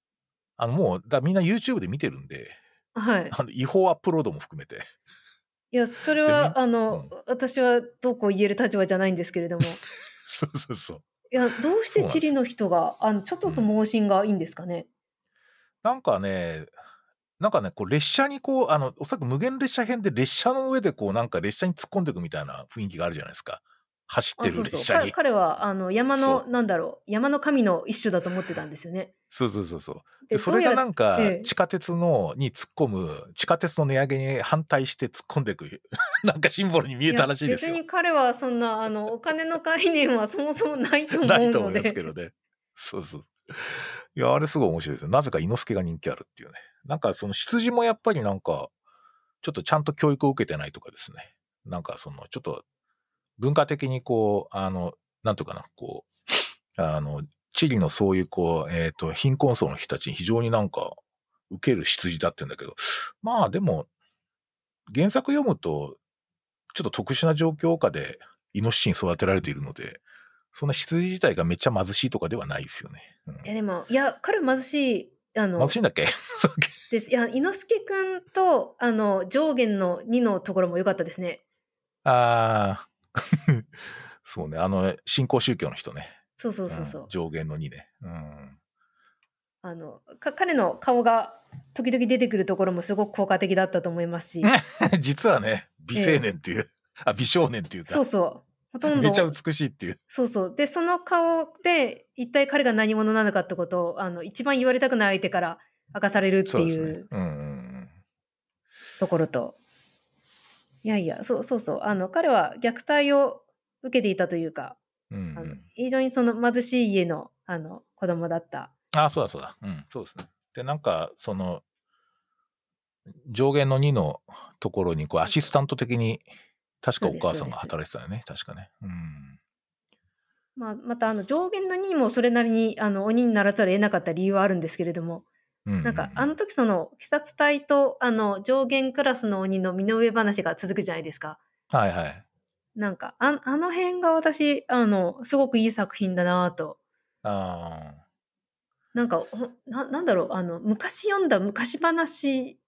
あの、もう、だみんな YouTube で見てるんで、はい。あの違法アップロードも含めて。いや、それでは、みあの、私はどうこう言える立場じゃないんですけれども。い そうそうそう。や、どうしてチリの人が、あの、ちょっとと盲信がいいんですかね？なんかね、なんかね、こう列車にこう、あの、おそらく無限列車編で列車の上でこう、なんか列車に突っ込んでいくみたいな雰囲気があるじゃないですか。走ってる列車に。彼彼はあの山のそなんだろう山の神の一種だと思ってたんですよね。そうそうそうそう。ででそれがなんかええ地下鉄のに突っ込む地下鉄の値上げに反対して突っ込んでいくなんかシンボルに見えたらしいですよや別。に彼はそんなあのお金の概念はそもそもないと思ないうと思のでいますけどね。そうそう。いや、あれすごい面白いですよ。なぜか猪之助が人気あるっていうね。なんかその出自もやっぱりなんか、ちょっとちゃんと教育を受けてないとかですね。なんかその、ちょっと文化的にこう、あの、なんとかな、こう、あの、地理のそういうこう、えっ、と、貧困層の人たちに非常になんか受ける出自だってんだけど、まあでも、原作読むと、ちょっと特殊な状況下でイノシシに育てられているので、そんな羊自体がめっちゃ貧しいとかではないですよね。うん。いやでもいや彼貧しいあの貧しいんだっけ？です。いや猪之助くんとあの上限の2のところも良かったですね。ああ、そうね、あの、新興宗教の人ね。そうそうそうそう。ん上限の2ね。うん。あのか彼の顔が時々出てくるところもすごく効果的だったと思いますし、実はね、美青年っていう、あ、美少年っていうか、そうそうほとんどめちゃ美しいっていう。そうそうでその顔で一体彼が何者なのかってことをあの一番言われたくない相手から明かされるっていう。うんうんうん。ところといやいやそうそうそうあの彼は虐待を受けていたというか、うんあのうん、非常にその貧しい家のあの子供だった。あ、そうだそうだ。うん、そうですね。で、なんか、その、上限の2のところに、こう、アシスタント的に、確かお母さんが働いてたよね。確かね。うん。まあ、またあの上限の2もそれなりにあの鬼にならざるを得なかった理由はあるんですけれども、うんなんかあの時その鬼殺隊とあの上限クラスの鬼の身の上話が続くじゃないですか。はいはい。なんかああの辺が私あのすごくいい作品だなと。あなんかほななんだろうあの昔読んだ昔話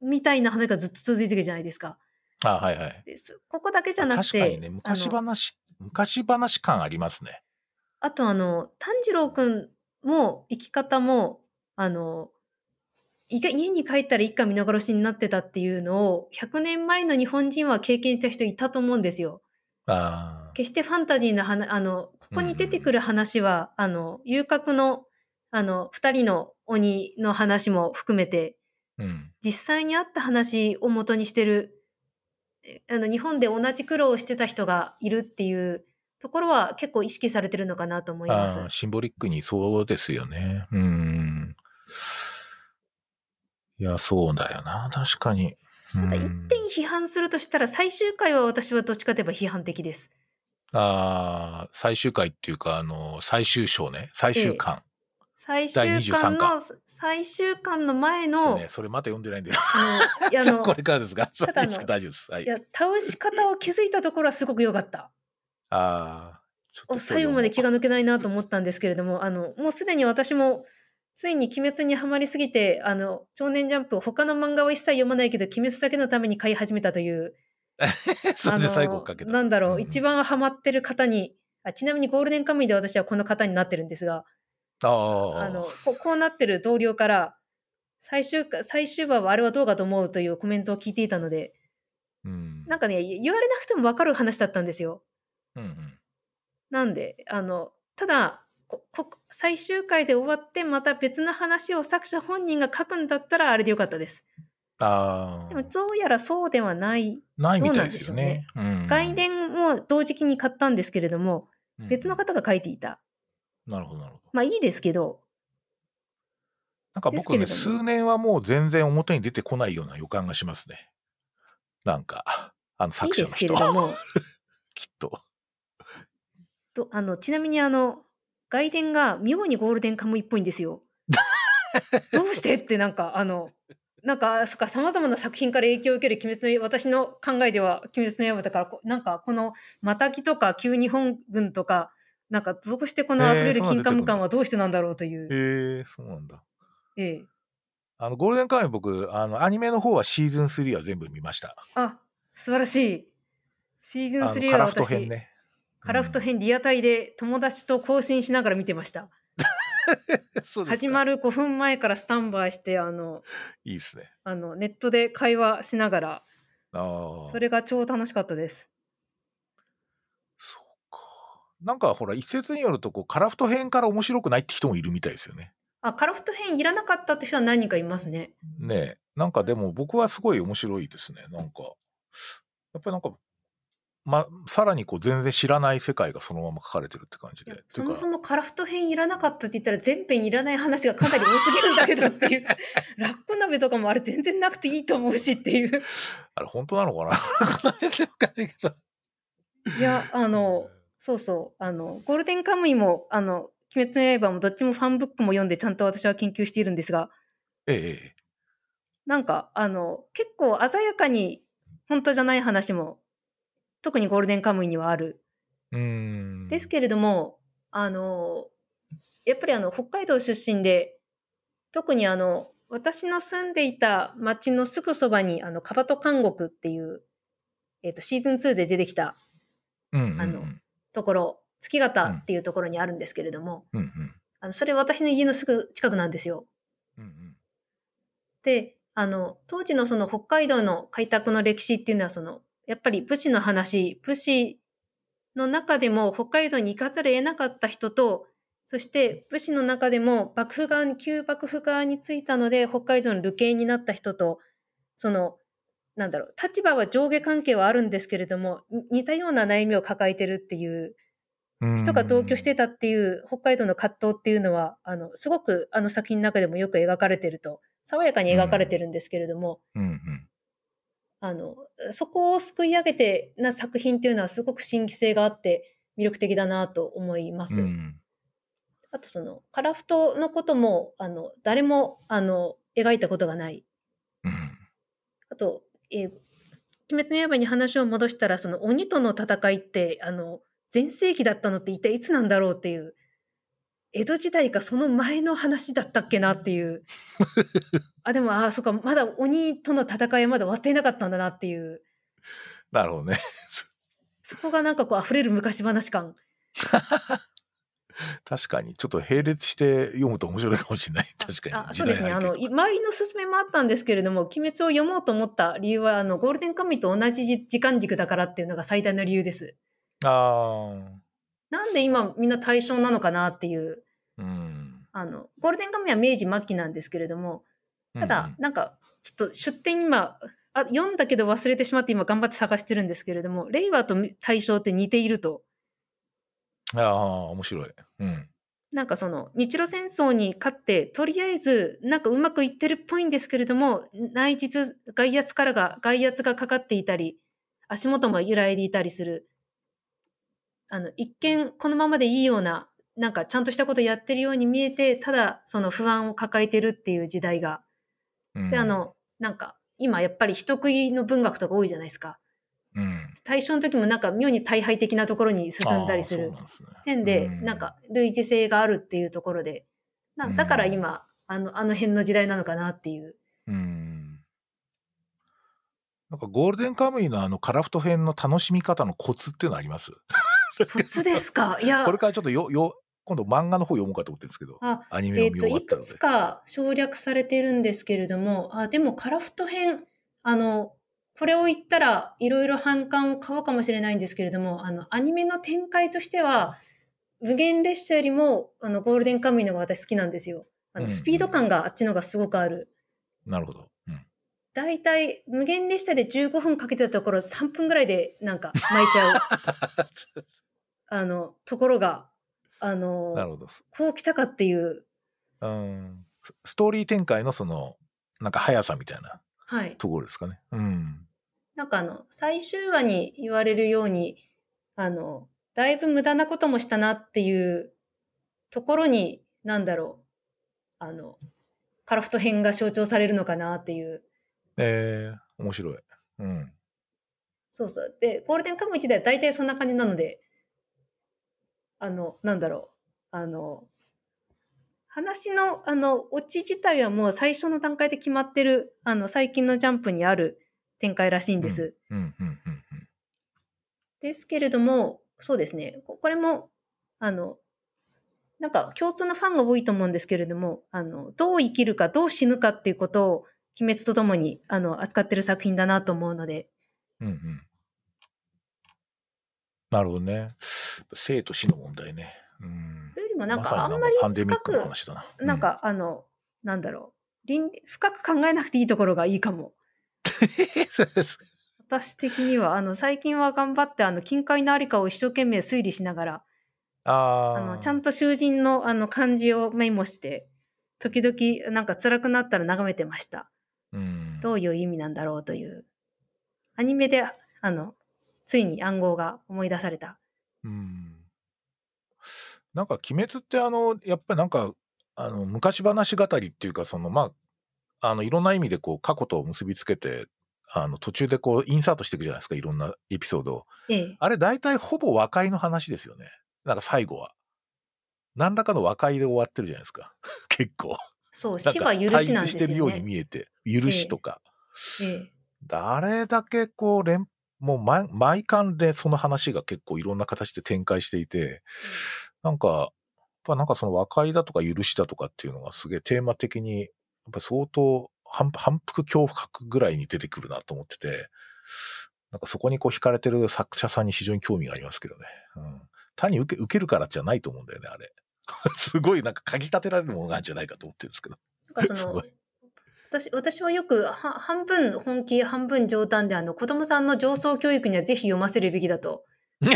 みたいな話がずっと続いてるじゃないですか。あ。あはいはい。ここだけじゃなくて確かにね、昔話、昔話感ありますね。あとあの炭治郎くんも生き方もあの家に帰ったら一家皆殺しになってたっていうのを100年前の日本人は経験した人いたと思うんですよ。決してファンタジーな話あのここに出てくる話は、あの遊郭のあの2人の鬼の話も含めてうん。実際にあった話を元にしてるえあの日本で同じ苦労をしてた人がいるっていうところは結構意識されてるのかなと思います。シンボリックにそうですよね。うん。いや、そうだよな。確かに。ただ一うん点批判するとしたら最終回は私はどっちかといえば批判的です。ああ、最終回っていうか、あの、最終章ね。最終巻。最第終23巻の最終巻の前の、ね、それまた読んでないんだよ。あのいやあの これからですが。大丈夫です。はいい。や倒し方を気づいたところはすごく良かった。ああ、ちょっとお最後まで気が抜けないなと思ったんですけれども、あのもうすでに私もついに鬼滅にはまりすぎて、あの少年ジャンプを他の漫画は一切読まないけど、鬼滅だけのために買い始めたという、それであの最後かけた。なんだろう、うん一番ハマってる方にあ、ちなみにゴールデンカムイで私はこの方になってるんですが、あのここうなってる同僚から最終か最終話はあれはどうかと思うというコメントを聞いていたので、うん。なんかね、言われなくても分かる話だったんですよ。うんうん。なんで、あの、ただ、最終回で終わってまた別の話を作者本人が書くんだったらあれでよかったです。ああでも、どうやらそうではない。ないみたいですよね。うん外伝も同時期に買ったんですけれども、うん別の方が書いていた。なるほど、なるほど。まあいいですけど、なんか僕ね、数年はもう全然表に出てこないような予感がしますね。なんか、あのいい作者の人ですけれ。ども、きっと。とあのちなみにあの、外伝が妙にゴールデンカムイっぽいんですよ。どうしてってなんかあのなんかそっかさまざまな作品から影響を受ける鬼滅の刃私の考えでは鬼滅の刃だからこなんかこのマタギとか旧日本軍とかなんかどうしてこの溢れる金カム感はどうしてなんだろうという、へえそうなんだ。ええ、あの、ゴールデンカムイ僕、あの、アニメの方はシーズン3は全部見ました。あ素晴らしいシーズンあの、3はカラフト私編ね。カラフト編リアタイで友達と更新しながら見てました 始まる5分前からスタンバイしてあのいいですね。あのネットで会話しながらああ。それが超楽しかったですそうなんかほら、一説によると、こう、カラフト編から面白くないって人もいるみたいですよね。あ、カラフト編いらなかったって人は何人かいますね。ねえ。なんかでも僕はすごい面白いですね。なんか、やっぱりなんか、ま、さらにこう全然知らない世界がそのまま書かれてるって感じで。そもそもカラフト編いらなかったって言ったら全編いらない話がかなり多すぎるんだけどっていう。ラッコ鍋とかもあれ全然なくていいと思うしっていう。あれ本当なのかないや、あの、そうそう、あの、ゴールデンカムイも、あの、鬼滅の刃もどっちもファンブックも読んでちゃんと私は研究しているんですが、ええ。なんか、あの、結構鮮やかに本当じゃない話も特にゴールデンカムイにはある。うん。ですけれども、あの、やっぱりあの、北海道出身で、特にあの、私の住んでいた町のすぐそばに、あの、カバト監獄っていう、えっ、ー、と、シーズン2で出てきた、うんうんうん、あの、ところ、月形っていうところにあるんですけれども、うんうん、あのそれ私の家のすぐ近くなんですよ。うんうん、で、あの、当時のその北海道の開拓の歴史っていうのは、その、やっぱり武士の話、武士の中でも北海道に行かざるを得なかった人と、そして武士の中でも幕府側に、旧幕府側についたので北海道の流刑になった人と、その、なんだろう、立場は上下関係はあるんですけれども、似たような悩みを抱えてるっていう人が同居してたっていう北海道の葛藤っていうのは、あの、すごくあの作品の中でもよく描かれてると、爽やかに描かれてるんですけれども、うんうんあの、そこをすくい上げてな作品っていうのはすごく新規性があって魅力的だなと思います。うん、あとその、カラフトのことも、あの、誰も、あの、描いたことがない。うん、あと、えー、鬼滅の刃に話を戻したら、その鬼との戦いって、あの、全盛期だったのって一体いつなんだろうっていう、江戸時代かその前の話だったっけなっていう。あ、でも、あ、そっか、まだ鬼との戦いはまだ終わっていなかったんだなっていう。なるほどね。そこがなんかこう溢れる昔話感。確かに、ちょっと並列して読むと面白いかもしれない。確かに。あそうですね。あの、周りの勧めもあったんですけれども、鬼滅を読もうと思った理由は、あの、ゴールデンカムイと同じ時間軸だからっていうのが最大の理由です。ああ。なんで今みんな対象なのかなっていう。うん、あのゴールデンカムイは明治末期なんですけれどもただ、うん、なんかちょっと出典今あ読んだけど忘れてしまって今頑張って探してるんですけれども令和と大正って似ていると。ああ面白い。うん、なんかその日露戦争に勝ってとりあえずなんかうまくいってるっぽいんですけれども内実外圧からが外圧がかかっていたり足元も揺らいでいたりするあの一見このままでいいようななんかちゃんとしたことやってるように見えて、ただその不安を抱えてるっていう時代が。うん、で、あの、なんか今やっぱり人食いの文学とか多いじゃないですか。うん、対象の時もなんか妙に大敗的なところに進んだりする点で、なんか類似性があるっていうところで、なだから今、あの、あの辺の時代なのかなっていう。うん。なんかゴールデンカムイのあのカラフト編の楽しみ方のコツっていうのあります？コツですか？いや。これからちょっとよ、よ、今度漫画の方読もうかと思ってるんですけど、あアニメを見終わったので。えー、いくつか省略されてるんですけれども、あ、でもカラフト編、あの、これを言ったらいろいろ反感を買うかもしれないんですけれども、あの、アニメの展開としては、無限列車よりも、あの、ゴールデンカムイのが私好きなんですよ。あの、スピード感があっちのがすごくある。なるほど。うん。大体、無限列車で15分かけてたところ、3分ぐらいでなんか巻いちゃう。あの、ところが、あの、なるほど。こう来たかっていう。うん。ストーリー展開のその、なんか速さみたいなところですかね。はい、うん。なんかあの、最終話に言われるように、あの、だいぶ無駄なこともしたなっていうところに、なんだろう、あの、カラフト編が象徴されるのかなっていう。ええー、面白い。うん。そうそう。で、ゴールデンカムイ自体は大体そんな感じなので、あの、なんだろう、あの、話の、あの、オチ自体はもう最初の段階で決まってる、あの、最近のジャンプにある展開らしいんです。ですけれども、そうですね、これも、あの、なんか共通のファンが多いと思うんですけれども、あの、どう生きるか、どう死ぬかっていうことを、鬼滅とともに、あの、扱ってる作品だなと思うので。うんうん。なるほどね。生と死の問題ね。うん。よりもなんかあんまりかパンデミッ深く、クの話だな。うなん、かあの、なんだろう。倫理深く考えなくていいところがいいかも。私的には、あの、最近は頑張って、あの、近海のありかを一生懸命推理しながら、ああの、あ。ちゃんと囚人の、あの、漢字をメモして、時々、なんか辛くなったら眺めてました。うん。どういう意味なんだろうという。アニメで、あの、ついに暗号が思い出された。うん。なんか、鬼滅ってあの、やっぱりなんか、あの、昔話語りっていうか、その、まあ、あの、いろんな意味でこう、過去と結びつけて、あの、途中でこう、インサートしていくじゃないですか、いろんなエピソードを。ええ。あれ、大体ほぼ和解の話ですよね。なんか最後は。何らかの和解で終わってるじゃないですか。結構。そう、なんか死は許対しなんです立してるようによね。見えて、許しとか。ええ。誰だけこう連、もう毎毎巻でその話が結構いろんな形で展開していて、なんか、やっぱなんかその和解だとか許しだとかっていうのがすげえテーマ的に、やっぱ相当反反復恐怖覚ぐらいに出てくるなと思ってて、なんかそこにこう惹かれてる作者さんに非常に興味がありますけどね。うん。単に受け受けるからじゃないと思うんだよね、あれ。すごいなんか嗅ぎ立てられるものがあるんじゃないかと思ってるんですけど。すごい。私私はよくは半分本気半分冗談であの子供さんの上層教育にはぜひ読ませるべきだと あ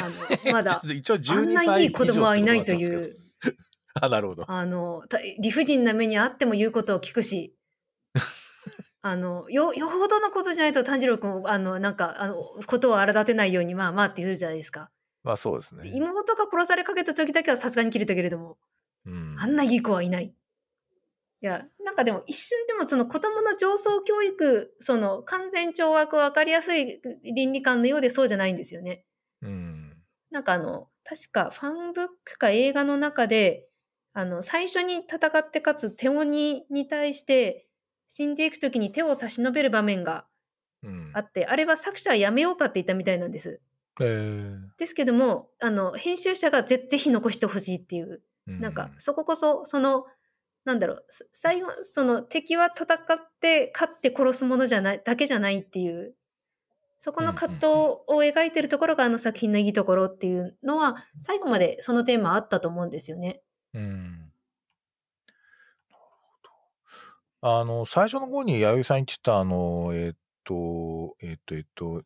のまだ一応あん12な歳いい子供はいないという あ、なるほど。あのた理不尽な目にあっても言うことを聞くし あのよよほどのことじゃないと炭治郎君あのなんかあのことを荒立てないようにまあまあって言うじゃないですか。まあそうですでね。妹が殺されかけた時だけはさすがに切れたけれどもうんあんないい子はいない。いや、なんかでも一瞬でもその子供の上層教育、その完全懲悪分かりやすい倫理観のようでそうじゃないんですよね。うん。なんかあの、確かファンブックか映画の中で、あの、最初に戦って勝つ手鬼に対して死んでいく時に手を差し伸べる場面がうんあって、あれは作者はやめようかって言ったみたいなんです。えーですけども、あの、編集者が絶対残してほしいっていううんなんかそここそそのなんだろうす最後その敵は戦って勝って殺すものじゃないだけじゃないっていうそこの葛藤を描いてるところがあの作品のいいところっていうのは最後までそのテーマあったと思うんですよね。うん。あの、最初の方に弥生さん言ってた、あの、えっと、えっと、えっと、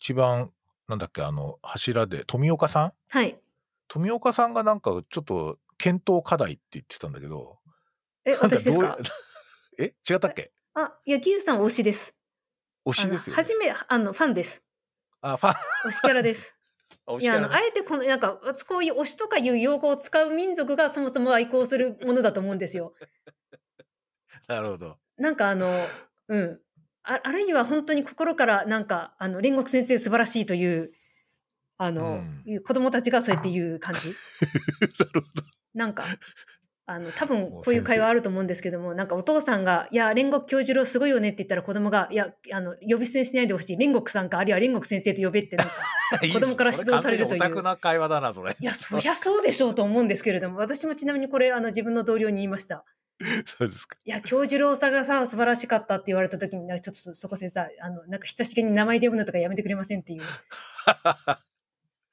一番、なんだっけ、あの、柱で、富岡さん？はい。富岡さんがなんかちょっと検討課題って言ってたんだけど、え私ですか？え違ったっけ？あいやギユさん推しです。推しですよ、ね。初めあのファンです。あ、ファン、推しキャラです。推いやあのあえてこのなんかこういう推しとかいう用語を使う民族がそもそも愛好するものだと思うんですよ。なるほど。なんかあの、うん。ああるいは本当に心からなんか、あの、煉獄先生素晴らしいという、あの、うん子供たちがそうやって言う感じ。なるほど。なんか、あの、多分こういう会話先生あると思うんですけども、なんかお父さんが、いや、煉獄教授郎すごいよねって言ったら子供が、いや、あの、呼び捨てしないでほしい。煉獄さんか、あるいは煉獄先生と呼べってなんか、子供から指導されるというな会話だな、それ。いや、そりゃそうでしょうと思うんですけれども、私もちなみにこれ、あの、自分の同僚に言いました。そうですか。いや、教授郎さんがさ、素晴らしかったって言われた時に、ちょっとそそこでさ、あの、なんか親しげに名前で呼ぶのとかやめてくれませんっていう。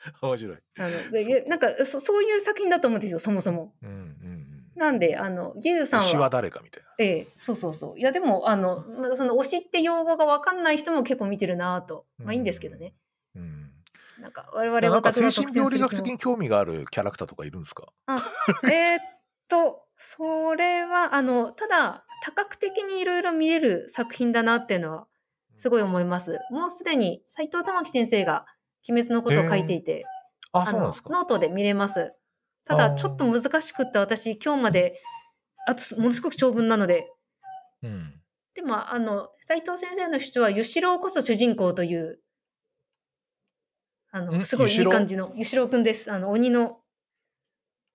面白い。あの でなんかそ、そういう作品だと思うんですよ、そもそも。うんうんうん。なんで、あの、ゲウさん推しはは、誰かみたいな。ええ、そうそうそう。いや、でも、あの、まあその推しって用語がわかんない人も結構見てるなと。まあいいんですけどね。うん。なんか、我々なんかオタク精神病理学的に興味があるキャラクターとかいるんですか？えーっと、それは、あの、ただ、多角的にいろいろ見れる作品だなっていうのは、すごい思います。もうすでに斎藤玉樹先生が鬼滅のことを書いていて、あ、あのそうなんですか？ノートで見れます。ただ、あーちょっと難しくって、私、今日まで、あと、ものすごく長文なので、うん。でも、あの、斎藤先生の主張は、ゆしろうこそ主人公という、あの、ん？すごいいい感じの、ゆしろうくんです。あの、鬼の、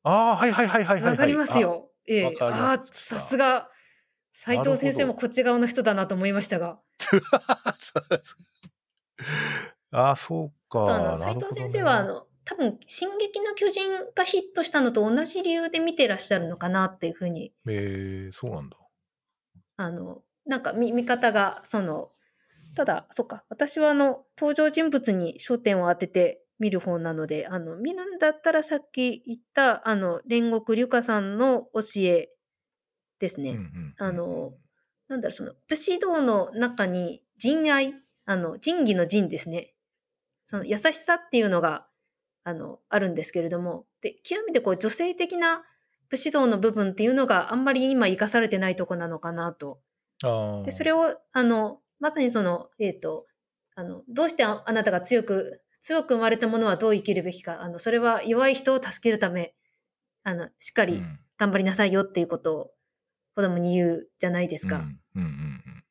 ああ、はいはいはいはいはいはい。わかりますよ。ええ。あすーさすが、斎藤先生もこっち側の人だなと思いましたが。あ。あ、そうか。斎藤先生は、あの、多分、進撃の巨人がヒットしたのと同じ理由で見てらっしゃるのかなっていうふうにえー、そうなんだ。あの、なんか見見方が、その、ただ、そっか、私はあの、登場人物に焦点を当てて見る方なので、あの、見るんだったらさっき言った、あの、煉獄隆花さんの教えですね。うんうんあの、なんだろう、その、武士道の中に仁愛、あの、仁義の仁ですね。その優しさっていうのが、あの、あるんですけれども、で、極めてこう、女性的な武士道の部分っていうのがあんまり今生かされてないとこなのかなと。で、それを、あの、まさにその、えっ、と、あの、どうしてああなたが強く、強く生まれたものはどう生きるべきか、あの、それは弱い人を助けるため、あの、しっかりうん頑張りなさいよっていうことを子供に言うじゃないですか。うんうんうん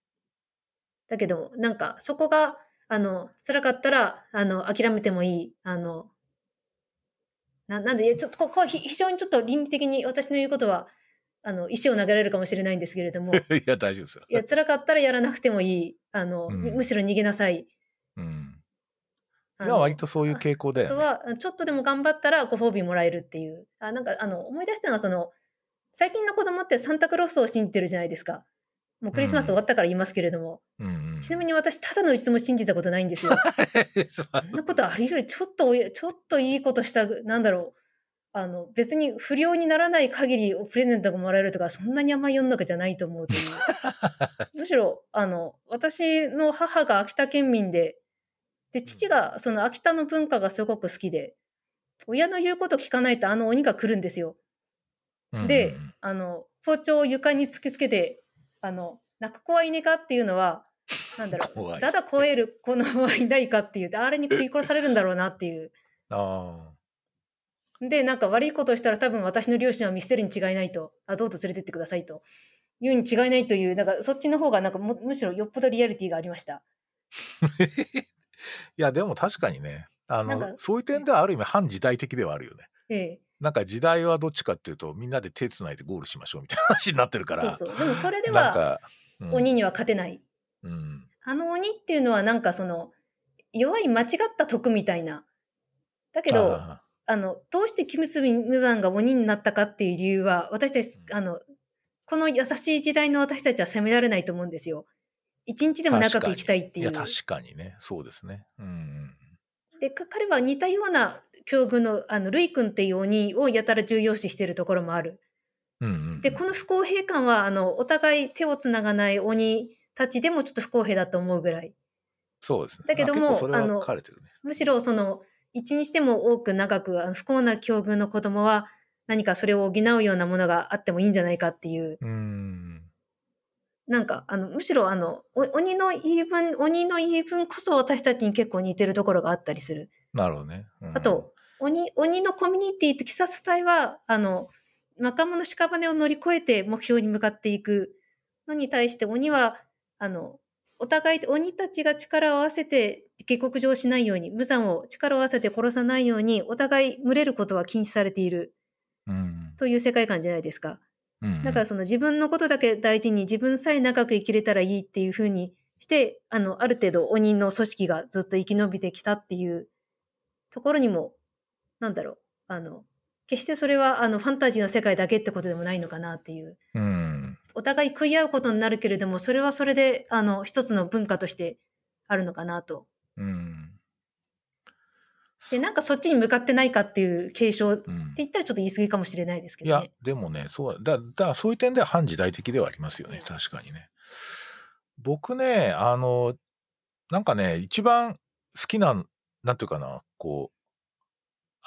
だけど、なんか、そこが、あの、辛かったら、あの、諦めてもいい。あの、ななんで、ちょっとここはひ非常にちょっと倫理的に私の言うことは、あの、石を投げられるかもしれないんですけれども、いや大丈夫ですよ。や、辛かったらやらなくてもいい。あの、うんむむしろ逃げなさい。うん。あのいや割とそういう傾向だよね。あとは、ちょっとでも頑張ったらご褒美もらえるっていう。あなんか、あの、思い出したのは、その、最近の子供ってサンタクロースを信じてるじゃないですか。もうクリスマス終わったから言いますけれども。うんうん、ちなみに私、ただの一度も信じたことないんですよ。そんなことあり得る。ちょっとちょっといいことした、なんだろう。あの、別に不良にならない限りプレゼントがもらえるとか、そんなに甘い世の中じゃないと思うという。むしろ、あの、私の母が秋田県民で、で、父がその秋田の文化がすごく好きで、親の言うこと聞かないとあの鬼が来るんですよ。で、あの、包丁を床に突きつけて、あの、泣く子はいねかっていうのは、なんだろう、怖いだだ超える子のはいないかっていう、あれに食い殺されるんだろうなっていう。あで、なんか悪いことをしたら多分私の両親は見捨てるに違いないと、あ、どうぞ連れてってくださいと。言うに違いないという、なんかそっちの方がなんかむむしろよっぽどリアリティがありました。あ。いやでも確かにねあのそういう点ではある意味反時代的ではあるよね。ええ。なんか時代はどっちかっていうとみんなで手つないでゴールしましょうみたいな話になってるから。そうそう。でもそれではうん鬼には勝てない。うんあの鬼っていうのはなんかその弱い間違った徳みたいな。だけど、ああの、どうしてキムツビ無惨が鬼になったかっていう理由は、私たち、うんあの、この優しい時代の私たちは責められないと思うんですよ。一日でも長く生きたいっていう。いや確かにねそうですね。うんで、か彼は似たような境遇の、あの、ルイ君っていう鬼をやたら重要視しているところもある。うんうんうん、で、この不公平感は、あの、お互い手をつながない鬼たちでもちょっと不公平だと思うぐらい。そうですね。だけどもまあの。むしろその一にしても多く長く不幸な境遇の子供は何かそれを補うようなものがあってもいいんじゃないかっていううんなんかあのむしろあのお鬼の言い分鬼の言い分こそ私たちに結構似てるところがあったりする。なるほどね。うんあと鬼鬼のコミュニティと鬼殺隊はあの仲間の屍を乗り越えて目標に向かっていく。のに対して鬼はあのお互い鬼たちが力を合わせて下克上しないように無残を力を合わせて殺さないようにお互い群れることは禁止されている。うん。という世界観じゃないですか。うん。だからその自分のことだけ大事に自分さえ長く生きれたらいいっていうふうにしてあのある程度鬼の組織がずっと生き延びてきたっていうところにもなんだろう。あの決してそれはあのファンタジーの世界だけってことでもないのかなっていう。うん。お互い食い合うことになるけれどもそれはそれであの一つの文化としてあるのかなと。うん。でなんかそっちに向かってないかっていう継承ってうん。言ったらちょっと言い過ぎかもしれないですけいやどね。でもねそうだ。だからそういう点では反時代的ではありますよね確かにね。僕ねあのなんかね一番好きななんていうかなこう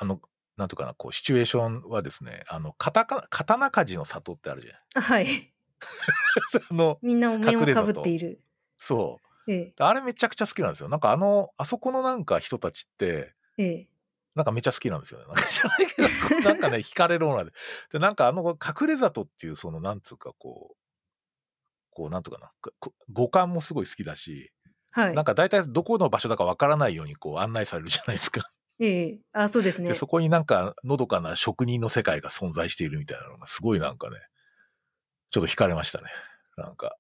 あのなんていうかなこうシチュエーションはですねあの刀刀鍛冶の里ってあるじゃない。あはい。あのみんなお面をかぶっている。そうええあれめちゃくちゃ好きなんですよ。なんかあのあそこのなんか人たちってええなんかめっちゃ好きなんですよね。なんか知らないけど、なんかね、惹かれるもので。で、なんかあの、隠れ里っていう、その、なんつうか、こう、こう、なんとかな、こ五感もすごい好きだし、はいなん。か大体どこの場所だかわからないようにこう案内されるじゃないですか。ええあ、そうですねで、。そこになんかのどかな職人の世界が存在しているみたいなのがすごいなんかね、ちょっと惹かれましたね。なんか。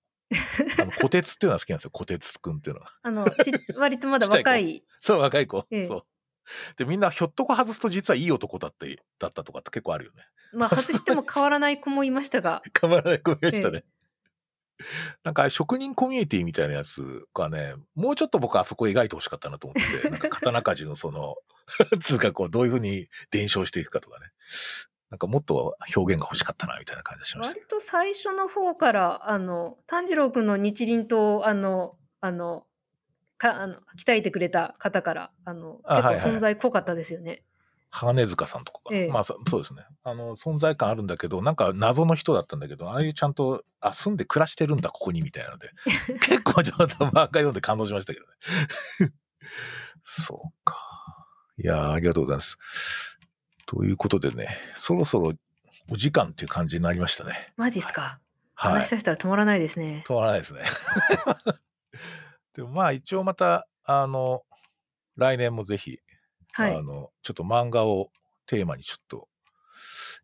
あの、小鉄っていうのは好きなんですよ。小鉄くんっていうのは。あの、ち割とまだ 若いい。そう、若い子。ええそう。で、みんなひょっとこ外すと実はいい男だって、だったとかって結構あるよね。まあ、外しても 変わらない子もいましたが。変わらない子いましたね。なんか職人コミュニティみたいなやつがね、もうちょっと僕はあそこ描いてほしかったなと思ってて、なんか刀鍛冶のその、つうかこう、どういうふうに伝承していくかとかね。なんかもっと表現が欲しかったな、みたいな感じがしました。割と最初の方から、あの、炭治郎くんの日輪と、あの、あの、かあの鍛えてくれた方から、あの、結構存在濃かったですよね。鋼塚さんとかかな、ええまあそそうですね。あの、存在感あるんだけど、なんか謎の人だったんだけど、ああいうちゃんと、あ、住んで暮らしてるんだ、ここに、みたいなので、結構ちょっと漫画読んで感動しましたけどね。そうか。いやーありがとうございます。ということでね、そろそろお時間っていう感じになりましたね。マジっすか？はい話し。出したら止まらないですね。止まらないですね。でもまあ一応また、あの、来年もぜひ、はいあ。の、ちょっと漫画をテーマにちょっと、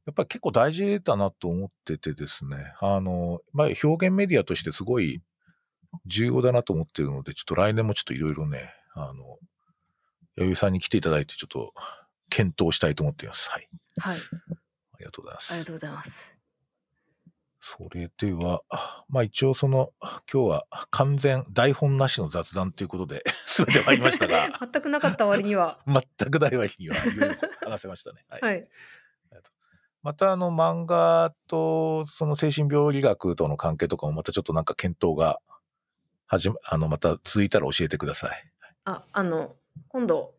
やっぱり結構大事だなと思っててですね、あの、まあ表現メディアとしてすごい重要だなと思ってるので、ちょっと来年もちょっといろいろね、あの、弥生さんに来ていただいてちょっと検討したいと思っています。はい。はい。ありがとうございます。ありがとうございます。それでは、まあ一応その、今日は完全台本なしの雑談ということで、全て参りましたが、全くなかった割には。全くない割には話せましたね。はい。はい。またあの漫画とその精神病理学との関係とかもまたちょっとなんか検討が始ま、あの、また続いたら教えてください。あ、あの、今度、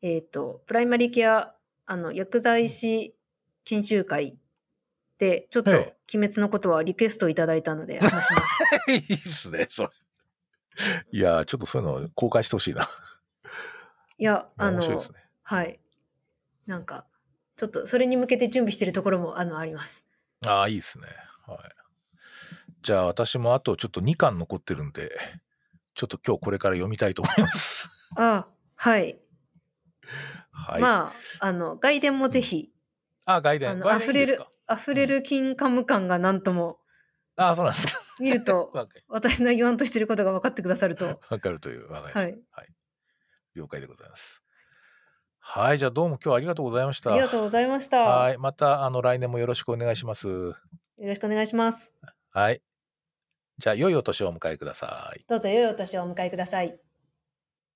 えっ、と、プライマリーケア、あの、薬剤師研修会で、ちょっと、はい鬼滅のことはリクエストいただいたので 話します。いいっすね、それ。いやー、ちょっとそういうの公開してほしいな。いや、あのね。はい。なんか、ちょっとそれに向けて準備してるところもあのあります。ああ、いいですね。はい。じゃあ私もあとちょっと2巻残ってるんで、ちょっと今日これから読みたいと思います。あはい。はい。まあ、あの、外伝もぜひ、あ、外伝。あの外伝いいですか？溢れる金カム感がなんともあ、そうなんですか。見ると、私の言わんとしてることが分かってくださると。わかるという、わかりました。ははいい。了解でございます。はい、じゃあどうも今日はありがとうございました。ありがとうございました。よはい、またあの来年もよろしくお願いします。ろしくお願いします。はい。じゃあ良いお年をお迎えください。どうぞ良いお年をお迎えください。